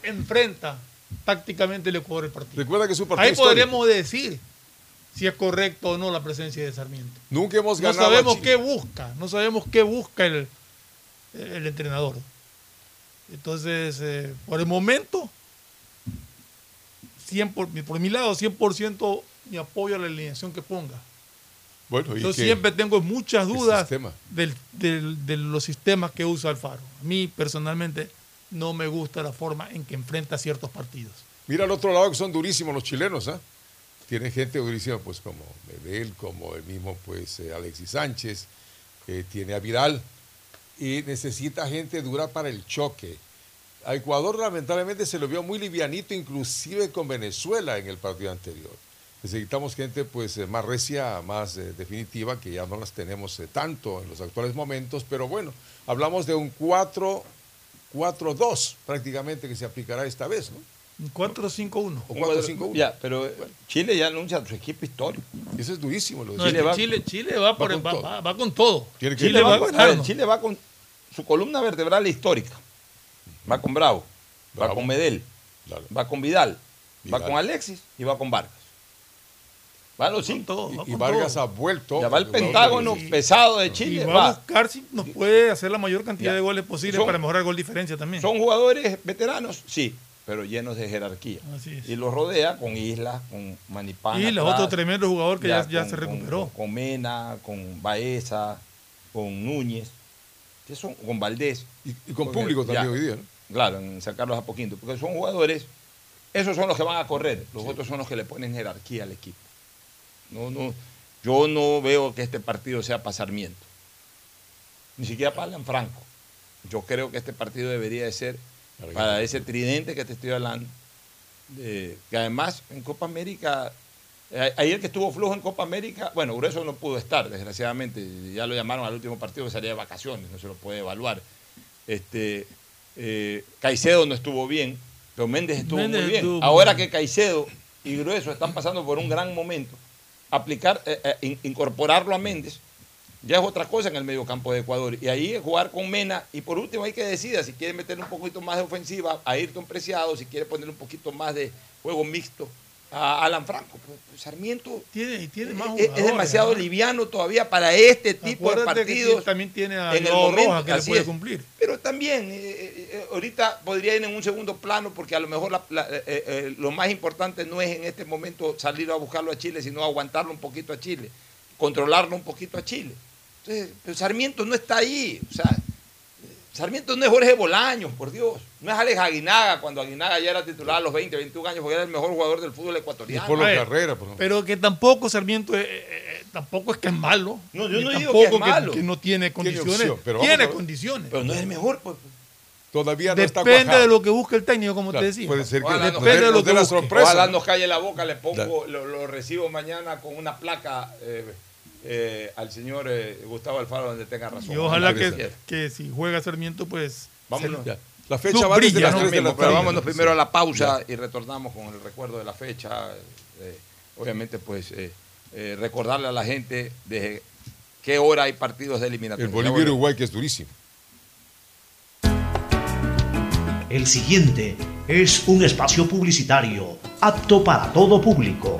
enfrenta tácticamente el Ecuador el partido. Recuerda que es un partido Ahí histórico. podremos decir si es correcto o no la presencia de Sarmiento. Nunca hemos No ganado. a sabemos qué busca, no sabemos qué busca el, el entrenador. Entonces, eh, por el momento, 100 por, por mi lado, 100% mi apoyo a la alineación que ponga. Bueno, ¿y Yo siempre tengo muchas ¿Qué dudas del- del- de los sistemas que usa Alfaro. A mí, personalmente, no me gusta la forma en que enfrenta ciertos partidos. Mira al otro lado que son durísimos los chilenos, ¿ah? Tiene gente durísima, pues como Medel, como el mismo, pues eh, Alexis Sánchez, tiene a Vidal, y necesita gente dura para el choque. A Ecuador lamentablemente se lo vio muy livianito, inclusive con Venezuela en el partido anterior. Necesitamos gente pues eh, más recia, más eh, definitiva, que ya no las tenemos tanto en los actuales momentos, pero bueno, hablamos de un 4 4-2 prácticamente que se aplicará esta vez, ¿no? Un 4-5-1. O 4-5-1. Ya, pero Chile ya anuncia su equipo histórico. Eso es durísimo. Lo de No, es que Chile, Chile va, por- con va- todo. va- va con todo. Chile, va, a con, a ver, ganarnos. Chile va con su columna vertebral histórica. Va con Bravo, va con Medel, va con Vidal, va con Alexis y va con Vargas. Va los cinco. Y, y Vargas ha vuelto. Ya va el pentágono pesado de Y Chile. va, va. a buscar si nos puede hacer la mayor cantidad Ya. de goles posible Son- para mejorar el gol diferencia también. Son jugadores veteranos, sí, pero llenos de jerarquía. Así es. Y los rodea con Islas, con Manipán. Y los atrás, otro tremendo jugador que ya, ya con- se recuperó. Con, con Mena, con Baeza, con Núñez, que son, con Valdés. Y, y con Porque público también ya, hoy día, ¿no? Claro, en sacarlos a poquito. Porque son jugadores, esos son los que van a correr, los otros son los que le ponen jerarquía al equipo. No, no, yo no veo que este partido sea para Sarmiento. Ni siquiera para Alan Franco. Yo creo que este partido debería de ser para ese tridente que te estoy hablando. de- que además en Copa América, eh, ayer que estuvo flojo en Copa América, bueno, Grueso no pudo estar, desgraciadamente. Ya lo llamaron al último partido que salía de vacaciones, no se lo puede evaluar. Este, eh, Caicedo no estuvo bien, pero Méndez estuvo Méndez muy bien. estuvo Ahora bien. que Caicedo y Grueso están pasando por un gran momento, aplicar, eh, eh, in- incorporarlo a Méndez ya es otra cosa en el medio campo de Ecuador. Y ahí es jugar con Mena. Y por último hay que decida si quiere meter un poquito más de ofensiva a Ayrton Preciado, si quiere poner un poquito más de juego mixto a Alan Franco. Pues, pues, Sarmiento tiene, tiene más es, es demasiado ¿no? liviano todavía para este tipo de Acuérdate que partidos. también tiene a en el momento, que le puede es. cumplir. Pero también, eh, eh, eh, ahorita podría ir en un segundo plano porque a lo mejor la- la- eh, lo más importante no es en este momento salir a buscarlo a Chile, sino aguantarlo un poquito a Chile, controlarlo un poquito a Chile. Entonces, pero Sarmiento no está ahí. O sea, Sarmiento no es Jorge Bolaños, por Dios. No es Alex Aguinaga, cuando Aguinaga ya era titular a los 20, 21 años, porque era el mejor jugador del fútbol ecuatoriano. A ver, Carrera, por. Pero que tampoco Sarmiento eh, eh, tampoco es que es malo. No, yo no digo que es malo. que no tiene condiciones. pero tiene ver. condiciones. Pero no es el mejor, pues. Todavía no está Depende de lo que busque el técnico, como Claro, te decía. puede ser que Ojalá Depende de lo que la busque. sorpresa. Ojalá nos calle la boca, le pongo, lo, lo recibo mañana con una placa eh, eh, al señor eh, Gustavo Alfaro donde tenga razón. Y ojalá que, que que si juega Sarmiento, pues. Vámonos. se- Ya. La fecha va desde brilla, las ¿no? 3 de la Pero tarde. vámonos primero a la pausa y retornamos con el recuerdo de la fecha. eh, obviamente, pues eh, eh, recordarle a la gente de qué hora hay partidos de eliminación. El Bolivia-Uruguay, que es durísimo. El siguiente es un espacio publicitario apto para todo público.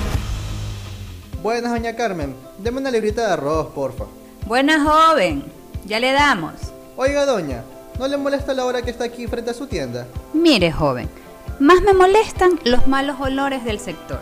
Buenas, doña Carmen. Deme una librita de arroz, porfa. Buena joven, ya le damos. Oiga, doña, ¿no le molesta la hora que está aquí frente a su tienda? Mire, joven, más me molestan los malos olores del sector.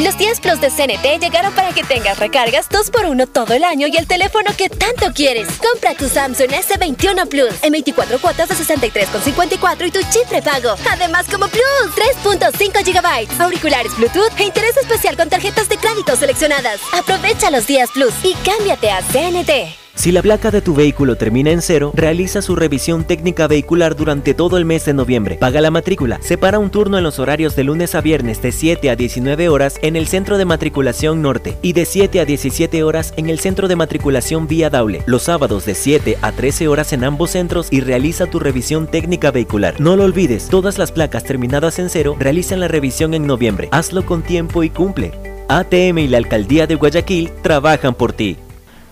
Los 10 Plus de CNT llegaron para que tengas recargas 2x1 todo el año y el teléfono que tanto quieres. Compra tu Samsung S21 Plus en 24 cuotas de 63,54 y tu chip prepago. Además, como Plus, 3.5 GB, auriculares Bluetooth e interés especial con tarjetas de crédito seleccionadas. Aprovecha los días Plus y cámbiate a CNT. Si la placa de tu vehículo termina en cero, realiza su revisión técnica vehicular durante todo el mes de noviembre. Paga la matrícula. Separa un turno en los horarios de lunes a viernes de 7 a 19 horas en el Centro de Matriculación Norte y de 7 a 17 horas en el Centro de Matriculación Vía Daule. Los sábados de 7 a 13 horas en ambos centros y realiza tu revisión técnica vehicular. No lo olvides, todas las placas terminadas en cero realizan la revisión en noviembre. Hazlo con tiempo y cumple. ATM y la Alcaldía de Guayaquil trabajan por ti.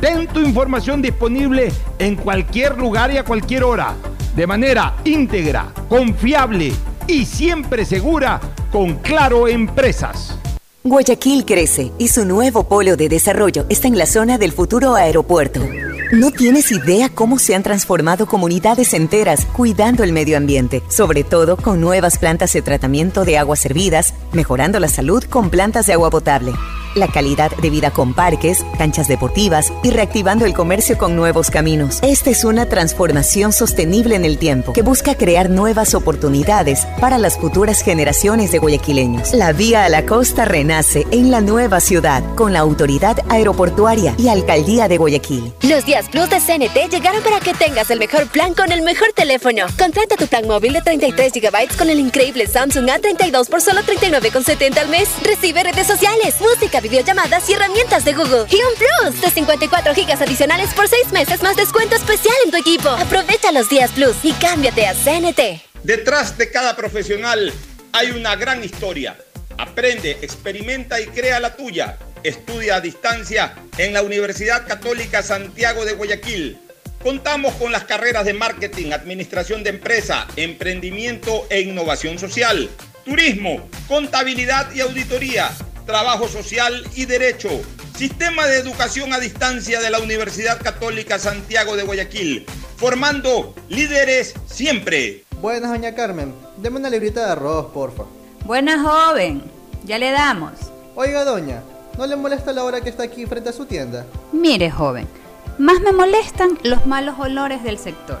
Ten tu información disponible en cualquier lugar y a cualquier hora, de manera íntegra, confiable y siempre segura con Claro Empresas. Guayaquil crece y su nuevo polo de desarrollo está en la zona del futuro aeropuerto. No tienes idea cómo se han transformado comunidades enteras cuidando el medio ambiente, sobre todo con nuevas plantas de tratamiento de aguas servidas, mejorando la salud con plantas de agua potable, la calidad de vida con parques, canchas deportivas y reactivando el comercio con nuevos caminos. Esta es una transformación sostenible en el tiempo que busca crear nuevas oportunidades para las futuras generaciones de guayaquileños. La vía a la costa renace en la nueva ciudad con la autoridad aeroportuaria y alcaldía de Guayaquil. Los días Plus de CNT llegaron para que tengas el mejor plan con el mejor teléfono. Contrata tu plan móvil de 33 GB con el increíble Samsung A32 por solo 39,70 al mes. Recibe redes sociales, música, videollamadas y herramientas de Google. Y un Plus de 54 GB adicionales por 6 meses más descuento especial en tu equipo. Aprovecha los días Plus y cámbiate a CNT. Detrás de cada profesional hay una gran historia. Aprende, experimenta y crea la tuya. Estudia a distancia en la Universidad Católica Santiago de Guayaquil. Contamos con las carreras de marketing, administración de empresa, emprendimiento e innovación social, turismo, contabilidad y auditoría, trabajo social y derecho. Sistema de educación a distancia de la Universidad Católica Santiago de Guayaquil, formando líderes siempre. Buenas, doña Carmen. Deme una librita de arroz, porfa. Buena joven, ya le damos. Oiga, doña, ¿no le molesta la hora que está aquí frente a su tienda? Mire, joven, más me molestan los malos olores del sector.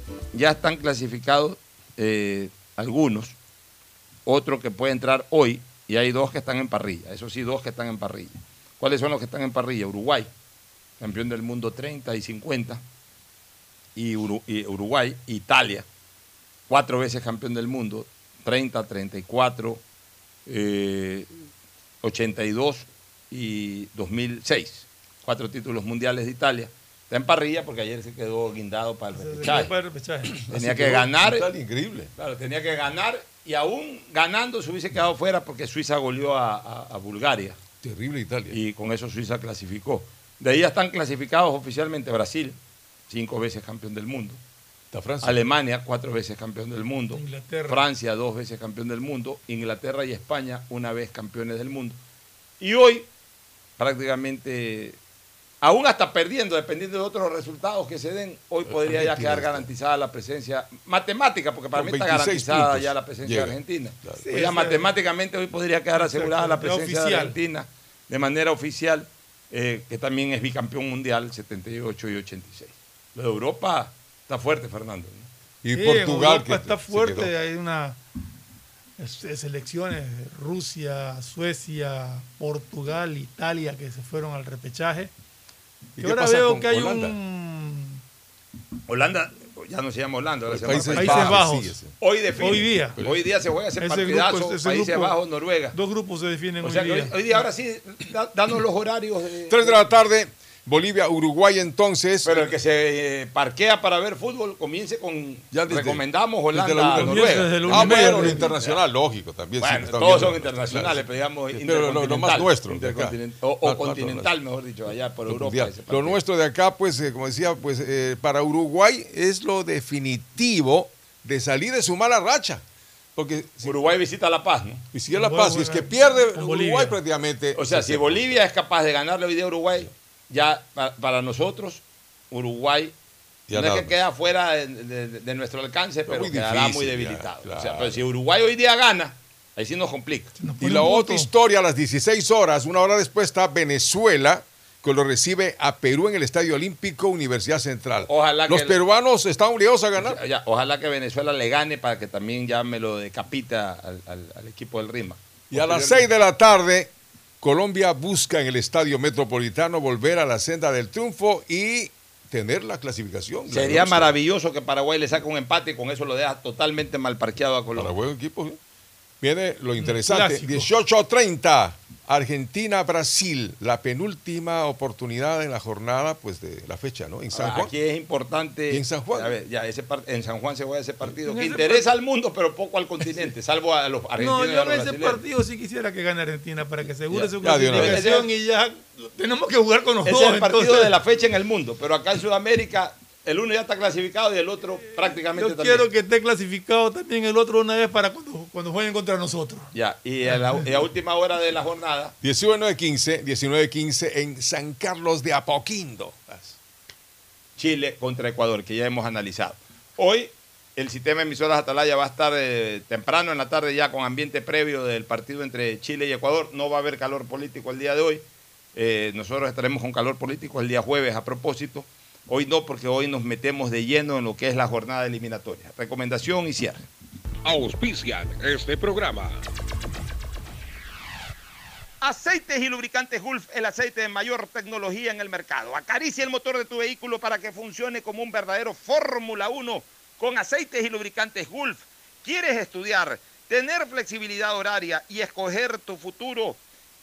ya están clasificados eh, algunos, otro que puede entrar hoy y hay dos que están en parrilla, eso sí, dos que están en parrilla. ¿Cuáles son los que están en parrilla? Uruguay, campeón del mundo 30 y 50, y, Uru- y Uruguay, Italia, cuatro veces campeón del mundo, 30, 34, eh, 82 y 2006. Cuatro títulos mundiales de Italia. Está en parrilla porque ayer se quedó guindado para el repechaje. Tenía Así que ganar. Increíble. Claro, tenía que ganar y aún ganando se hubiese quedado fuera porque Suiza goleó a, a- a Bulgaria. Terrible Italia. Y con eso Suiza clasificó. De ahí ya están clasificados oficialmente Brasil, cinco veces campeón del mundo. Está Francia. Alemania, cuatro veces campeón del mundo. Inglaterra. Francia, dos veces campeón del mundo. Inglaterra y España, una vez campeones del mundo. Y hoy, prácticamente, aún hasta perdiendo, dependiendo de otros resultados que se den, hoy podría ya quedar está. garantizada la presencia matemática, porque para Con mí está 26 garantizada ya la presencia llega. de Argentina. Claro. Pues Sí, ya esa- matemáticamente hoy podría quedar asegurada la ya presencia de. Argentina de manera oficial, eh, que también es bicampeón mundial 78 y 86. Lo de Europa está fuerte, Fernando. ¿no? Y Sí, Portugal Europa que está fuerte, hay una es- es selecciones, Rusia, Suecia, Portugal, Italia que se fueron al repechaje. ¿Y ahora pasa veo con que hay Holanda? un Holanda ya no se llama Holanda, ahora se llama Países Países Bajos. sí. Hoy define. Hoy día. Hoy día se juega ese, Ese partidazo, grupo, ese Países grupo. Bajos, Noruega. dos grupos se definen O hoy sea que hoy, día. hoy día ahora sí, da- danos los horarios. De, 3 de la tarde. Bolivia-Uruguay entonces. Pero el que se eh, parquea para ver fútbol comience con. Ya desde- recomendamos desde Holanda. la- a Noruega. Ah, bueno, lo internacional, lógico, también. Bueno, sí, todos son internacionales, pero digamos Pero lo- lo más intercontinental. nuestro, de acá. Intercontinent- O, o Más- más continental, mejor dicho, allá por Europa. Lo nuestro de acá, pues, eh, como decía, pues eh, para Uruguay es lo definitivo de salir de su mala racha. Porque Uruguay visita La Paz, ¿no? Visita La Paz, si es que pierde Uruguay prácticamente. O sea, se- si Bolivia es capaz de ganarle hoy día a Uruguay, ya pa- para nosotros, Uruguay Ya no es que queda fuera de, de- de nuestro alcance, pero muy quedará difícil muy ya, debilitado. O sea, pero si Uruguay hoy día gana, ahí sí nos complica. Y la otra historia, a las 16 horas, una hora después está Venezuela, que lo recibe a Perú en el Estadio Olímpico Universidad Central. Ojalá Los que- peruanos están obligados a ganar. Ya, ojalá que Venezuela le gane para que también ya me lo decapita al, al- al equipo del Rima. Y a las 6 de la tarde, Colombia busca en el Estadio Metropolitano volver a la senda del triunfo y tener la clasificación. Sería maravilloso que Paraguay le saque un empate y con eso lo deja totalmente mal parqueado a Colombia. Para buen equipo. ¿sí? Viene lo interesante. clásico. 18-30, Argentina-Brasil. La penúltima oportunidad en la jornada pues de la fecha, ¿no? En San Ahora, Juan. Aquí es importante. ¿Y en San Juan? A ver, ya ese par- en San Juan se juega ese partido En que ese interesa al mundo, pero poco al continente, salvo a los argentinos No, a yo en ese brasileños. partido sí quisiera que gane Argentina para que asegure su clasificación y ya tenemos que jugar con los Ese dos. es el partido entonces- de la fecha en el mundo, pero acá en Sudamérica el uno ya está clasificado y el otro prácticamente Yo también. quiero que esté clasificado también el otro una vez para cuando, cuando jueguen contra nosotros. Ya, y a la, y a última hora de la jornada, 19-15, 19-15 en San Carlos de Apoquindo. Chile contra Ecuador, que ya hemos analizado. Hoy el sistema de emisoras Atalaya va a estar eh, temprano en la tarde ya con ambiente previo del partido entre Chile y Ecuador. No va a haber calor político el día de hoy. Eh, nosotros estaremos con calor político el día jueves a propósito. Hoy no, porque hoy nos metemos de lleno en lo que es la jornada eliminatoria. Recomendación y cierre. Auspician este programa. Aceites y lubricantes Gulf, el aceite de mayor tecnología en el mercado. Acaricia el motor de tu vehículo para que funcione como un verdadero Fórmula 1 con aceites y lubricantes Gulf. ¿Quieres estudiar, tener flexibilidad horaria y escoger tu futuro?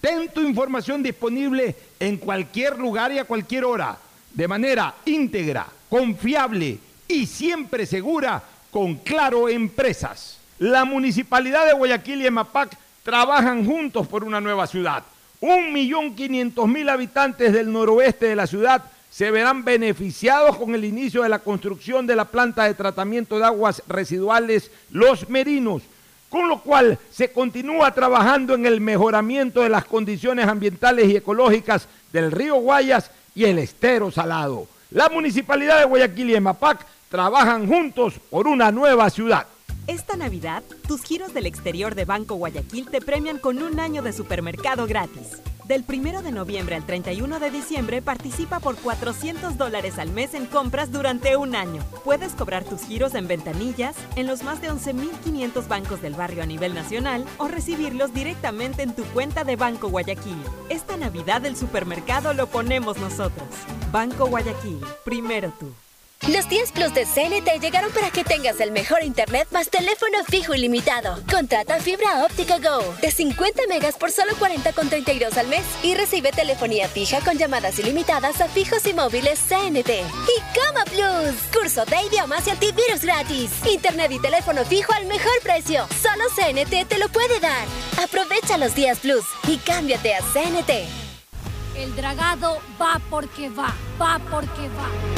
Ten tu información disponible en cualquier lugar y a cualquier hora, de manera íntegra, confiable y siempre segura con Claro Empresas. La Municipalidad de Guayaquil y EMAPAC trabajan juntos por una nueva ciudad. Un millón quinientos mil habitantes del noroeste de la ciudad se verán beneficiados con el inicio de la construcción de la planta de tratamiento de aguas residuales Los Merinos, con lo cual se continúa trabajando en el mejoramiento de las condiciones ambientales y ecológicas del río Guayas y el estero salado. La Municipalidad de Guayaquil y EMAPAC trabajan juntos por una nueva ciudad. Esta Navidad, tus giros del exterior de Banco Guayaquil te premian con un año de supermercado gratis. Del 1 de noviembre al 31 de diciembre participa por 400 dólares al mes en compras durante un año. Puedes cobrar tus giros en ventanillas, en los más de 11.500 bancos del barrio a nivel nacional o recibirlos directamente en tu cuenta de Banco Guayaquil. Esta Navidad el supermercado lo ponemos nosotros. Banco Guayaquil, primero tú. Los 10 Plus de CNT llegaron para que tengas el mejor internet más teléfono fijo ilimitado. Contrata fibra óptica Go de 50 megas por solo 40,32 al mes y recibe telefonía fija con llamadas ilimitadas a fijos y móviles CNT. Y Coma Plus, curso de idiomas y antivirus gratis. Internet y teléfono fijo al mejor precio. Solo CNT te lo puede dar. Aprovecha los 10 Plus y cámbiate a CNT. El dragado va porque va, va porque va.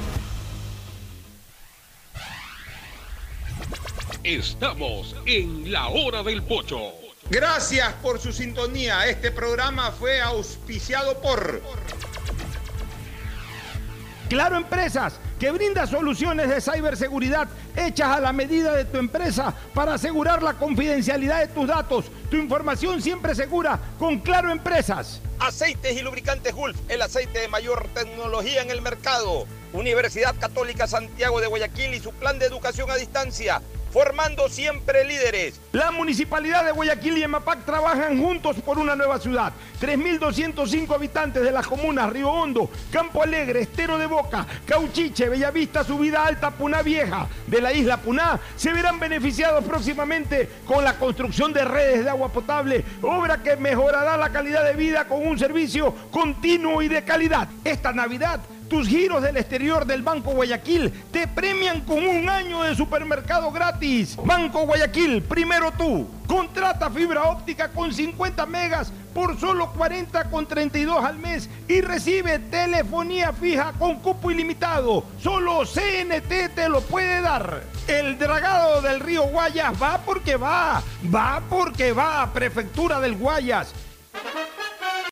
Estamos en la hora del pocho. Gracias por su sintonía. Este programa fue auspiciado por Claro Empresas, que brinda soluciones de ciberseguridad hechas a la medida de tu empresa para asegurar la confidencialidad de tus datos. Tu información siempre segura con Claro Empresas. Aceites y lubricantes Gulf, el aceite de mayor tecnología en el mercado. Universidad Católica Santiago de Guayaquil y su plan de educación a distancia formando siempre líderes. La Municipalidad de Guayaquil y Emapac trabajan juntos por una nueva ciudad. 3.205 habitantes de las comunas Río Hondo, Campo Alegre, Estero de Boca, Cauchiche, Bellavista, Subida Alta, Puná Vieja de la isla Puná se verán beneficiados próximamente con la construcción de redes de agua potable, obra que mejorará la calidad de vida con un servicio continuo y de calidad. Esta Navidad tus giros del exterior del Banco Guayaquil te premian con un año de supermercado gratis. Banco Guayaquil, primero tú. Contrata fibra óptica con 50 megas por solo 40 con 32 al mes y recibe telefonía fija con cupo ilimitado. Solo CNT te lo puede dar. El dragado del río Guayas va porque va. Va porque va. Prefectura del Guayas